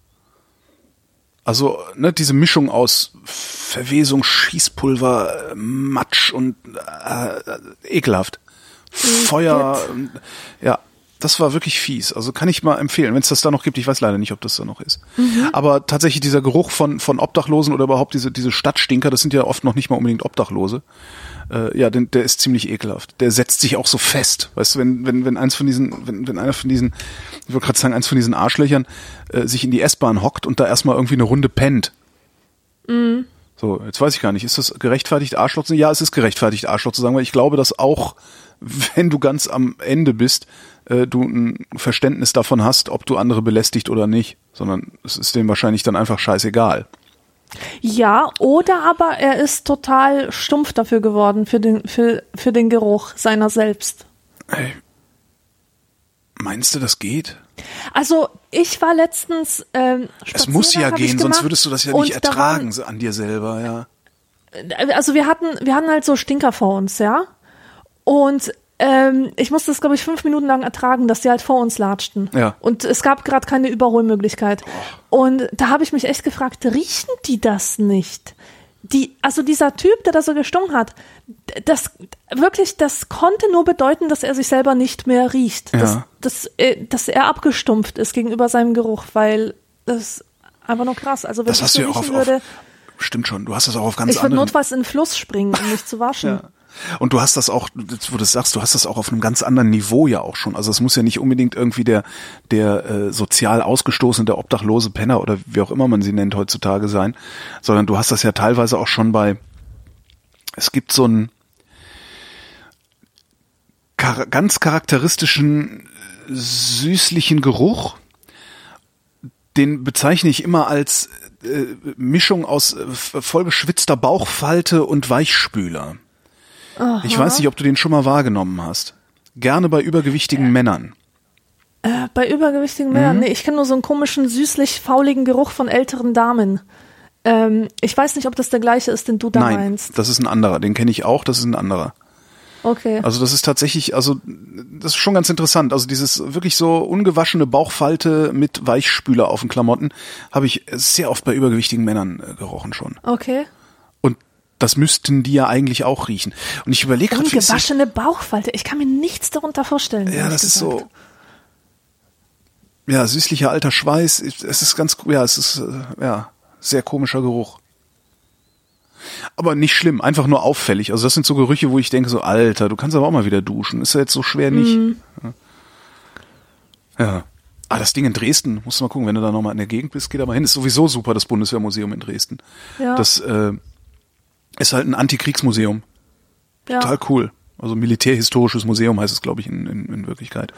Also, ne, diese Mischung aus Verwesung, Schießpulver, äh, Matsch und äh, äh, ekelhaft. Feuer, ähm, ja, das war wirklich fies. Also kann ich mal empfehlen, wenn es das da noch gibt. Ich weiß leider nicht, ob das da noch ist. Aber tatsächlich dieser Geruch von von Obdachlosen oder überhaupt diese diese Stadtstinker, das sind ja oft noch nicht mal unbedingt Obdachlose. Äh, ja, den, der ist ziemlich ekelhaft. Der setzt sich auch so fest. Weißt du, wenn wenn wenn eins von diesen wenn wenn einer von diesen ich wollte gerade sagen, eins von diesen Arschlöchern äh, sich in die S-Bahn hockt und da erstmal irgendwie eine Runde pennt. So, jetzt weiß ich gar nicht, ist das gerechtfertigt, Arschloch zu sagen? Ja, es ist gerechtfertigt, Arschloch zu sagen, weil ich glaube, dass auch, wenn du ganz am Ende bist, äh, du ein Verständnis davon hast, ob du andere belästigt oder nicht, sondern es ist dem wahrscheinlich dann einfach scheißegal. Ja, oder aber er ist total stumpf dafür geworden, für den, für, für den Geruch seiner selbst. Ey, meinst du, das geht? Also, ich war letztens. Ähm, Es muss ja gehen, sonst würdest du das ja nicht ertragen so an dir selber, ja. also wir hatten, wir hatten halt so Stinker vor uns, ja. Und ähm, ich musste es, glaube ich, fünf Minuten lang ertragen, dass die halt vor uns latschten. Ja. Und es gab gerade keine Überholmöglichkeit. Und da habe ich mich echt gefragt, riechen die das nicht? Die, also dieser Typ, der da so gestunken hat, das wirklich, das konnte nur bedeuten, dass er sich selber nicht mehr riecht. Dass, Ja. dass, äh, dass er abgestumpft ist gegenüber seinem Geruch, weil das einfach nur krass. Also wenn Das ich hast so du ja auch auf, riechen auf würde, stimmt schon, du hast das auch auf ganz ich würde notfalls in den Fluss springen, um mich zu waschen. Ja. Und du hast das auch, wo du das sagst, du hast das auch auf einem ganz anderen Niveau ja auch schon. Also es muss ja nicht unbedingt irgendwie der, der äh, sozial ausgestoßene, der obdachlose Penner oder wie auch immer man sie nennt heutzutage sein, sondern du hast das ja teilweise auch schon bei, es gibt so einen char ganz charakteristischen süßlichen Geruch, den bezeichne ich immer als äh, Mischung aus äh, vollgeschwitzter Bauchfalte und Weichspüler. Ich weiß nicht, ob du den schon mal wahrgenommen hast. Gerne bei übergewichtigen Männern. Äh, bei übergewichtigen Männern, Mhm. nee, ich kenne nur so einen komischen, süßlich fauligen Geruch von älteren Damen. Ähm, ich weiß nicht, ob das der gleiche ist, den du da Nein, meinst. das ist ein anderer. Den kenne ich auch, das ist ein anderer. Okay. Also das ist tatsächlich, also das ist schon ganz interessant. Also dieses wirklich so ungewaschene Bauchfalte mit Weichspüler auf den Klamotten habe ich sehr oft bei übergewichtigen Männern äh, gerochen schon. Okay. Das müssten die ja eigentlich auch riechen. Und ich überlege gerade, Ungewaschene Bauchfalte. Ich kann mir nichts darunter vorstellen. Ja, das ist gesagt. so. Ja, süßlicher alter Schweiß. Es ist ganz, ja, es ist, äh, ja, sehr komischer Geruch. Aber nicht schlimm, einfach nur auffällig. Also das sind so Gerüche, wo ich denke so, Alter, du kannst aber auch mal wieder duschen. Ist ja jetzt so schwer nicht. Mhm. Ja. ja. Ah, das Ding in Dresden, musst du mal gucken, wenn du da nochmal in der Gegend bist, geh da mal hin. Ist sowieso super, das Bundeswehrmuseum in Dresden. Ja. Das äh, ist halt ein Antikriegsmuseum. ja. Total cool. Also militärhistorisches Museum heißt es, glaube ich, in, in, in Wirklichkeit.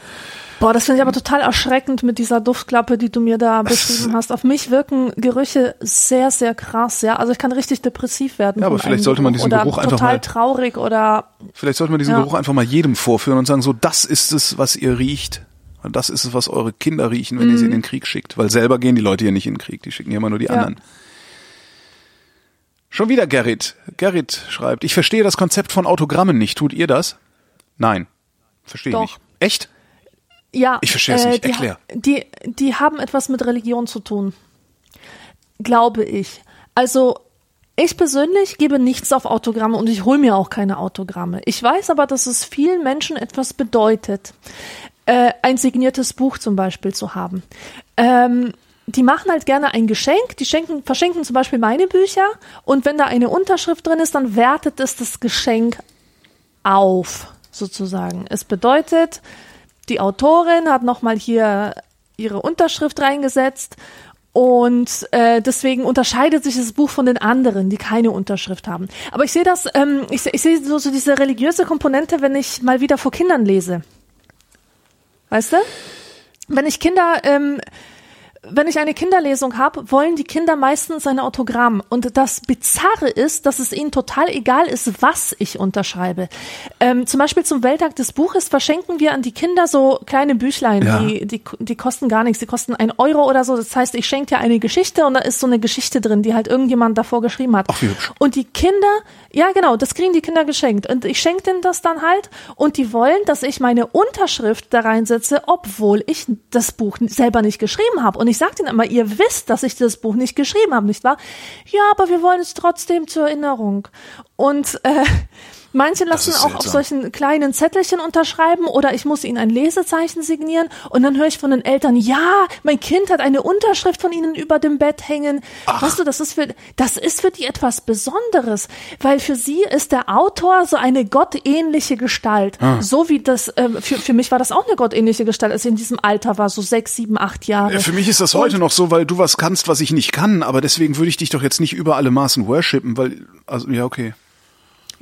Boah, das finde ich aber total erschreckend mit dieser Duftklappe, die du mir da beschrieben hast. Auf mich wirken Gerüche sehr, sehr krass, ja. Also ich kann richtig depressiv werden. Ja, aber vielleicht sollte man diesen oder Geruch einfach total mal- traurig oder Vielleicht sollte man diesen Ja. Geruch einfach mal jedem vorführen und sagen, so, das ist es, was ihr riecht. Und das ist es, was eure Kinder riechen, wenn ihr sie in den Krieg schickt. Weil selber gehen die Leute hier nicht in den Krieg, die schicken ja immer nur die Ja. anderen. Schon wieder Gerrit. Gerrit schreibt, ich verstehe das Konzept von Autogrammen nicht. Tut ihr das? Nein. Verstehe ich Doch. nicht. Echt? Ja, Ich verstehe es nicht. die, Erklär. Die, die haben etwas mit Religion zu tun. Glaube ich. Also, ich persönlich gebe nichts auf Autogramme und ich hole mir auch keine Autogramme. Ich weiß aber, dass es vielen Menschen etwas bedeutet, äh, ein signiertes Buch zum Beispiel zu haben. Ähm, die machen halt gerne ein Geschenk, die schenken, verschenken zum Beispiel meine Bücher und wenn da eine Unterschrift drin ist, dann wertet es das Geschenk auf, sozusagen. Es bedeutet, die Autorin hat nochmal hier ihre Unterschrift reingesetzt und äh, deswegen unterscheidet sich das Buch von den anderen, die keine Unterschrift haben. Aber ich sehe das, ähm, ich, ich sehe so, so diese religiöse Komponente, wenn ich mal wieder vor Kindern lese. Weißt du? Wenn ich Kinder, ähm, wenn ich eine Kinderlesung habe, wollen die Kinder meistens ein Autogramm. Und das Bizarre ist, dass es ihnen total egal ist, was ich unterschreibe. Ähm, zum Beispiel zum Welttag des Buches verschenken wir an die Kinder so kleine Büchlein, Ja. die, die, die kosten gar nichts, die kosten ein Euro oder so. Das heißt, ich schenke dir eine Geschichte und da ist so eine Geschichte drin, die halt irgendjemand davor geschrieben hat. Ach, wie hübsch. Und die Kinder, ja genau, das kriegen die Kinder geschenkt. Und ich schenke denen das dann halt. Und die wollen, dass ich meine Unterschrift da reinsetze, obwohl ich das Buch selber nicht geschrieben habe. Und ich sage denen immer, ihr wisst, dass ich das Buch nicht geschrieben habe, nicht wahr? Ja, aber wir wollen es trotzdem zur Erinnerung. Und äh, Manche lassen auch auf solchen kleinen Zettelchen unterschreiben oder ich muss ihnen ein Lesezeichen signieren und dann höre ich von den Eltern, ja, mein Kind hat eine Unterschrift von ihnen über dem Bett hängen. Weißt du, das ist für, das ist für die etwas Besonderes, weil für sie ist der Autor so eine gottähnliche Gestalt. Ah. So wie das, ähm, für, für mich war das auch eine gottähnliche Gestalt, als ich in diesem Alter war, so sechs, sieben, acht Jahre. Ja, Für mich ist das heute noch so, weil du was kannst, was ich nicht kann, aber deswegen würde ich dich doch jetzt nicht über alle Maßen worshipen, weil, also, ja, okay.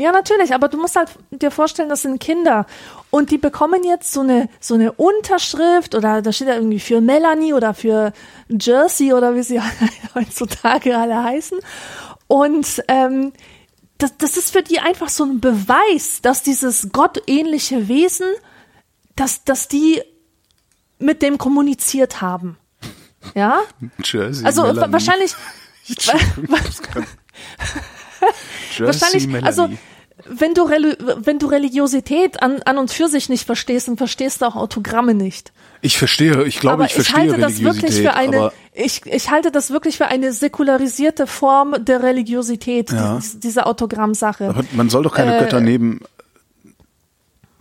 Ja, natürlich, aber du musst halt dir vorstellen, das sind Kinder und die bekommen jetzt so eine so eine Unterschrift oder da steht da irgendwie für Melanie oder für Jersey oder wie sie heutzutage alle heißen und ähm, das, das ist für die einfach so ein Beweis, dass dieses gottähnliche Wesen, dass dass die mit dem kommuniziert haben, ja. Jersey, Also Melanie. wahrscheinlich Jersey, wahrscheinlich, Melanie. also wenn du, Reli wenn du Religiosität an, an und für sich nicht verstehst, dann verstehst du auch Autogramme nicht. ich verstehe, ich glaube, aber ich ich, verstehe halte das wirklich für eine, aber ich, ich halte das wirklich für eine säkularisierte Form der Religiosität, Ja. die, diese Autogrammsache. aber man soll doch keine Äh, Götter neben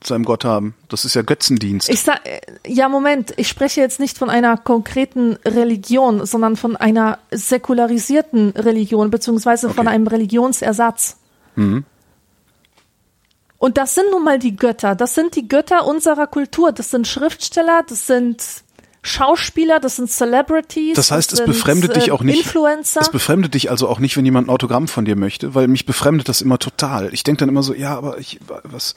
seinem Gott haben. Das ist ja Götzendienst. Ich sag, ja, Moment, ich spreche jetzt nicht von einer konkreten Religion, sondern von einer säkularisierten Religion, beziehungsweise von Okay. einem Religionsersatz. Und das sind nun mal die Götter. Das sind die Götter unserer Kultur. Das sind Schriftsteller, das sind Schauspieler, das sind Celebrities. Das heißt, es befremdet dich äh, auch nicht. Influencer. Es befremdet dich also auch nicht, wenn jemand ein Autogramm von dir möchte, weil mich befremdet das immer total. Ich denke dann immer so, ja, aber ich, was,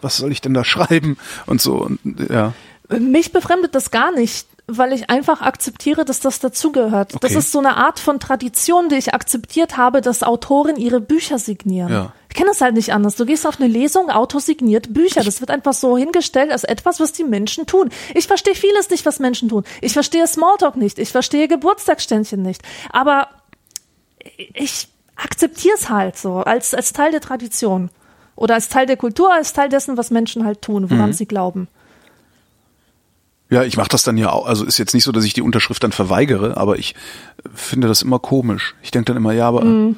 was soll ich denn da schreiben und so und ja. Mich befremdet das gar nicht, weil ich einfach akzeptiere, dass das dazugehört. Das Okay. ist so eine Art von Tradition, die ich akzeptiert habe, dass Autoren ihre Bücher signieren. Ja. Ich kenne das halt nicht anders. Du gehst auf eine Lesung, Autor signiert Bücher. Das wird einfach so hingestellt als etwas, was die Menschen tun. Ich verstehe vieles nicht, was Menschen tun. Ich verstehe Smalltalk nicht. Ich verstehe Geburtstagsständchen nicht. Aber ich akzeptiere es halt so als, als Teil der Tradition. Oder als Teil der Kultur, als Teil dessen, was Menschen halt tun, woran sie glauben. Ja, ich mache das dann ja auch. Also ist jetzt nicht so, dass ich die Unterschrift dann verweigere, aber ich finde das immer komisch. Ich denke dann immer, ja, aber Mhm.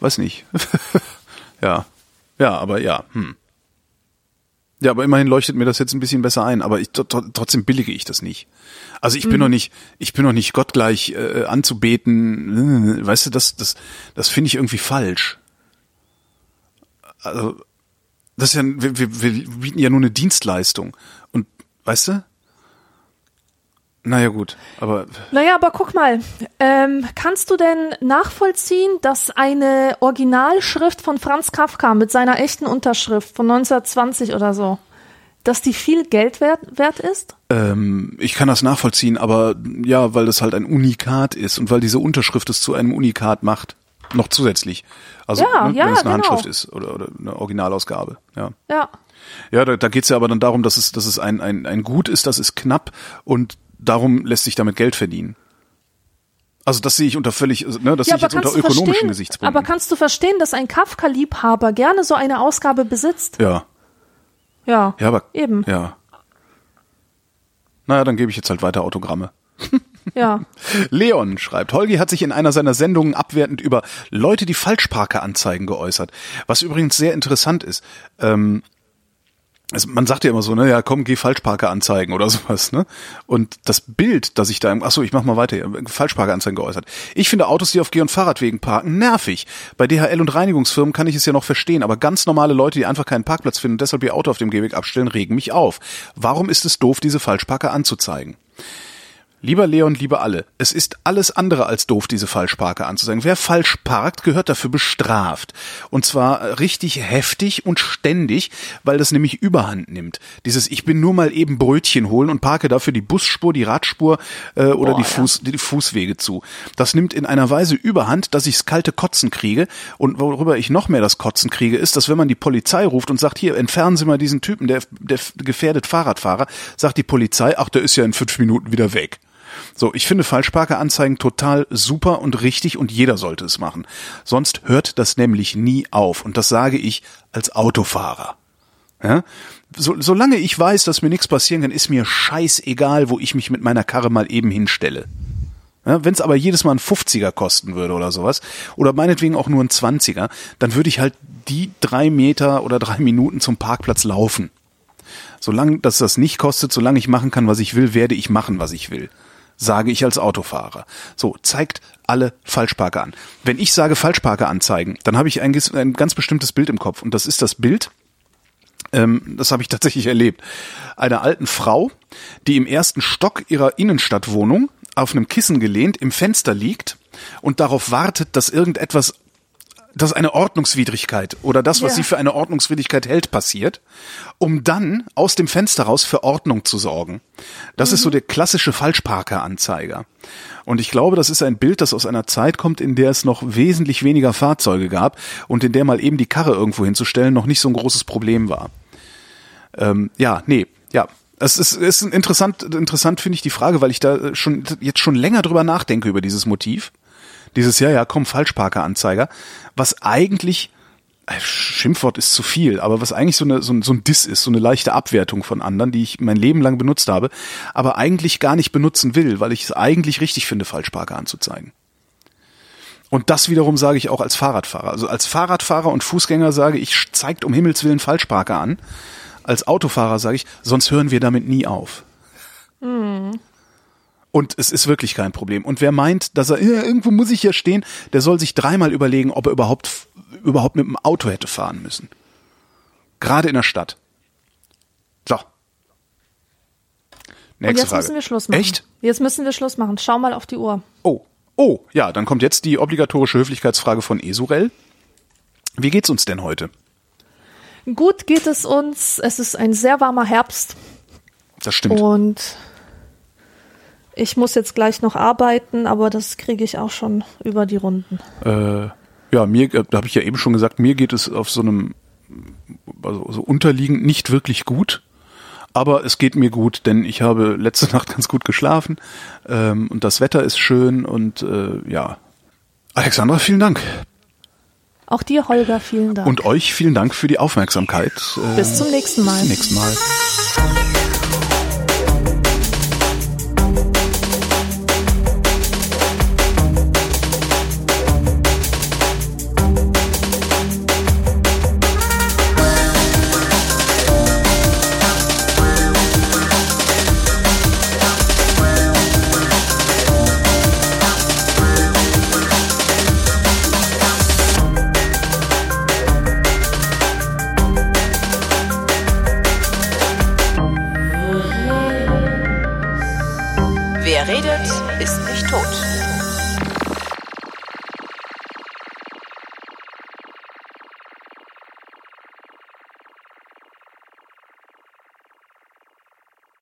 weiß nicht. ja, ja, aber ja. Hm. Ja, aber immerhin leuchtet mir das jetzt ein bisschen besser ein. Aber ich, tr- tr- trotzdem billige ich das nicht. Also ich bin Mhm. noch nicht, ich bin noch nicht gottgleich äh, anzubeten. Weißt du, das, das, das finde ich irgendwie falsch. Also das ist ja, wir, wir, wir bieten ja nur eine Dienstleistung. Und weißt du? Naja, gut, aber Naja, aber guck mal, ähm, kannst du denn nachvollziehen, dass eine Originalschrift von Franz Kafka mit seiner echten Unterschrift von 1920 oder so, dass die viel Geld wert, wert ist? ähm, ich kann das nachvollziehen, aber ja, weil das halt ein Unikat ist und weil diese Unterschrift es zu einem Unikat macht. Noch zusätzlich. Also Ja, ne, ja, wenn es eine genau. Handschrift ist oder, oder eine Originalausgabe. Ja, Ja. ja da, da geht es ja aber dann darum, dass es, dass es ein, ein, ein Gut ist, das ist knapp und darum lässt sich damit Geld verdienen. Also das sehe ich unter völlig, ne, das sehe ich jetzt unter ökonomischen Gesichtspunkten. aber kannst du verstehen, dass ein Kafka-Liebhaber gerne so eine Ausgabe besitzt? ja, Ja. ja, aber Eben. ja. Naja, dann gebe ich jetzt halt weiter Autogramme. Ja. Leon schreibt, Holgi hat sich in einer seiner Sendungen abwertend über Leute, die Falschparker-Anzeigen geäußert. Was übrigens sehr interessant ist. Ähm, also man sagt ja immer so, ne, ja komm, geh Falschparker anzeigen oder sowas, ne? Und das Bild, das ich da, ach so, ich mach mal weiter, Falschparker anzeigen geäußert. Ich finde Autos, die auf Geh- und Fahrradwegen parken, nervig. Bei DHL und Reinigungsfirmen kann ich es ja noch verstehen, aber ganz normale Leute, die einfach keinen Parkplatz finden und deshalb ihr Auto auf dem Gehweg abstellen, regen mich auf. Warum ist es doof, diese Falschparker anzuzeigen? Lieber Leon, liebe alle, es ist alles andere als doof, diese Falschparker anzuzeigen. Wer falsch parkt, gehört dafür bestraft. Und zwar richtig heftig und ständig, weil das nämlich überhand nimmt. Dieses Ich bin nur mal eben Brötchen holen und parke dafür die Busspur, die Radspur äh, oder Boah, die, ja. Fuß, die Fußwege zu. Das nimmt in einer Weise überhand, dass ich das kalte Kotzen kriege. Und worüber ich noch mehr das Kotzen kriege, ist, dass wenn man die Polizei ruft und sagt, hier, entfernen Sie mal diesen Typen, der, der gefährdet Fahrradfahrer, sagt die Polizei, ach, der ist ja in fünf Minuten wieder weg. So, ich finde Falschparkeranzeigen total super und richtig und jeder sollte es machen. Sonst hört das nämlich nie auf. Und das sage ich als Autofahrer. Ja? So, solange ich weiß, dass mir nichts passieren kann, ist mir scheißegal, wo ich mich mit meiner Karre mal eben hinstelle. Ja, Wenn es aber jedes Mal ein 50er kosten würde oder sowas, oder meinetwegen auch nur ein 20er, dann würde ich halt die drei Meter oder drei Minuten zum Parkplatz laufen. Solange das das nicht kostet, solange ich machen kann, was ich will, werde ich machen, was ich will. Sage ich als Autofahrer. So, zeigt alle Falschparker an. Wenn ich sage Falschparker anzeigen, dann habe ich ein, ein ganz bestimmtes Bild im Kopf. Und das ist das Bild, ähm, das habe ich tatsächlich erlebt, einer alten Frau, die im ersten Stock ihrer Innenstadtwohnung auf einem Kissen gelehnt im Fenster liegt und darauf wartet, dass irgendetwas, dass eine Ordnungswidrigkeit oder das, was Ja. sie für eine Ordnungswidrigkeit hält, passiert, um dann aus dem Fenster raus für Ordnung zu sorgen. Das ist so der klassische Falschparker-Anzeiger. Und ich glaube, das ist ein Bild, das aus einer Zeit kommt, in der es noch wesentlich weniger Fahrzeuge gab und in der mal eben die Karre irgendwo hinzustellen noch nicht so ein großes Problem war. Ähm, ja, nee, ja. Es ist, ist interessant, interessant finde ich die Frage, weil ich da schon jetzt schon länger drüber nachdenke über dieses Motiv. Dieses, ja, ja, komm, Falschparker-Anzeiger, was eigentlich, äh, Schimpfwort ist zu viel, aber was eigentlich so, eine, so, ein, so ein Diss ist, so eine leichte Abwertung von anderen, die ich mein Leben lang benutzt habe, aber eigentlich gar nicht benutzen will, weil ich es eigentlich richtig finde, Falschparker anzuzeigen. Und das wiederum sage ich auch als Fahrradfahrer. Also als Fahrradfahrer und Fußgänger sage ich, zeigt um Himmels Willen Falschparker an. Als Autofahrer sage ich, sonst hören wir damit nie auf. Und es ist wirklich kein Problem. Und wer meint, dass er, ja, irgendwo muss ich ja stehen, der soll sich dreimal überlegen, ob er überhaupt, überhaupt mit dem Auto hätte fahren müssen. Gerade in der Stadt. So. Und Nächste jetzt Frage. müssen wir Schluss machen. Echt? Jetzt müssen wir Schluss machen. Schau mal auf die Uhr. Oh. Oh, ja, dann kommt jetzt die obligatorische Höflichkeitsfrage von Esurel. Wie geht's uns denn heute? Gut geht es uns. Es ist ein sehr warmer Herbst Das stimmt. und ich muss jetzt gleich noch arbeiten, aber das kriege ich auch schon über die Runden. Äh, ja, mir, äh, da habe ich ja eben schon gesagt, mir geht es auf so einem, also so unterliegend nicht wirklich gut. Aber es geht mir gut, denn ich habe letzte Nacht ganz gut geschlafen ähm, und das Wetter ist schön und äh, ja. Alexandra, vielen Dank. Auch dir, Holger, vielen Dank. Und euch vielen Dank für die Aufmerksamkeit. Äh, Bis zum nächsten Mal. Bis zum nächsten Mal.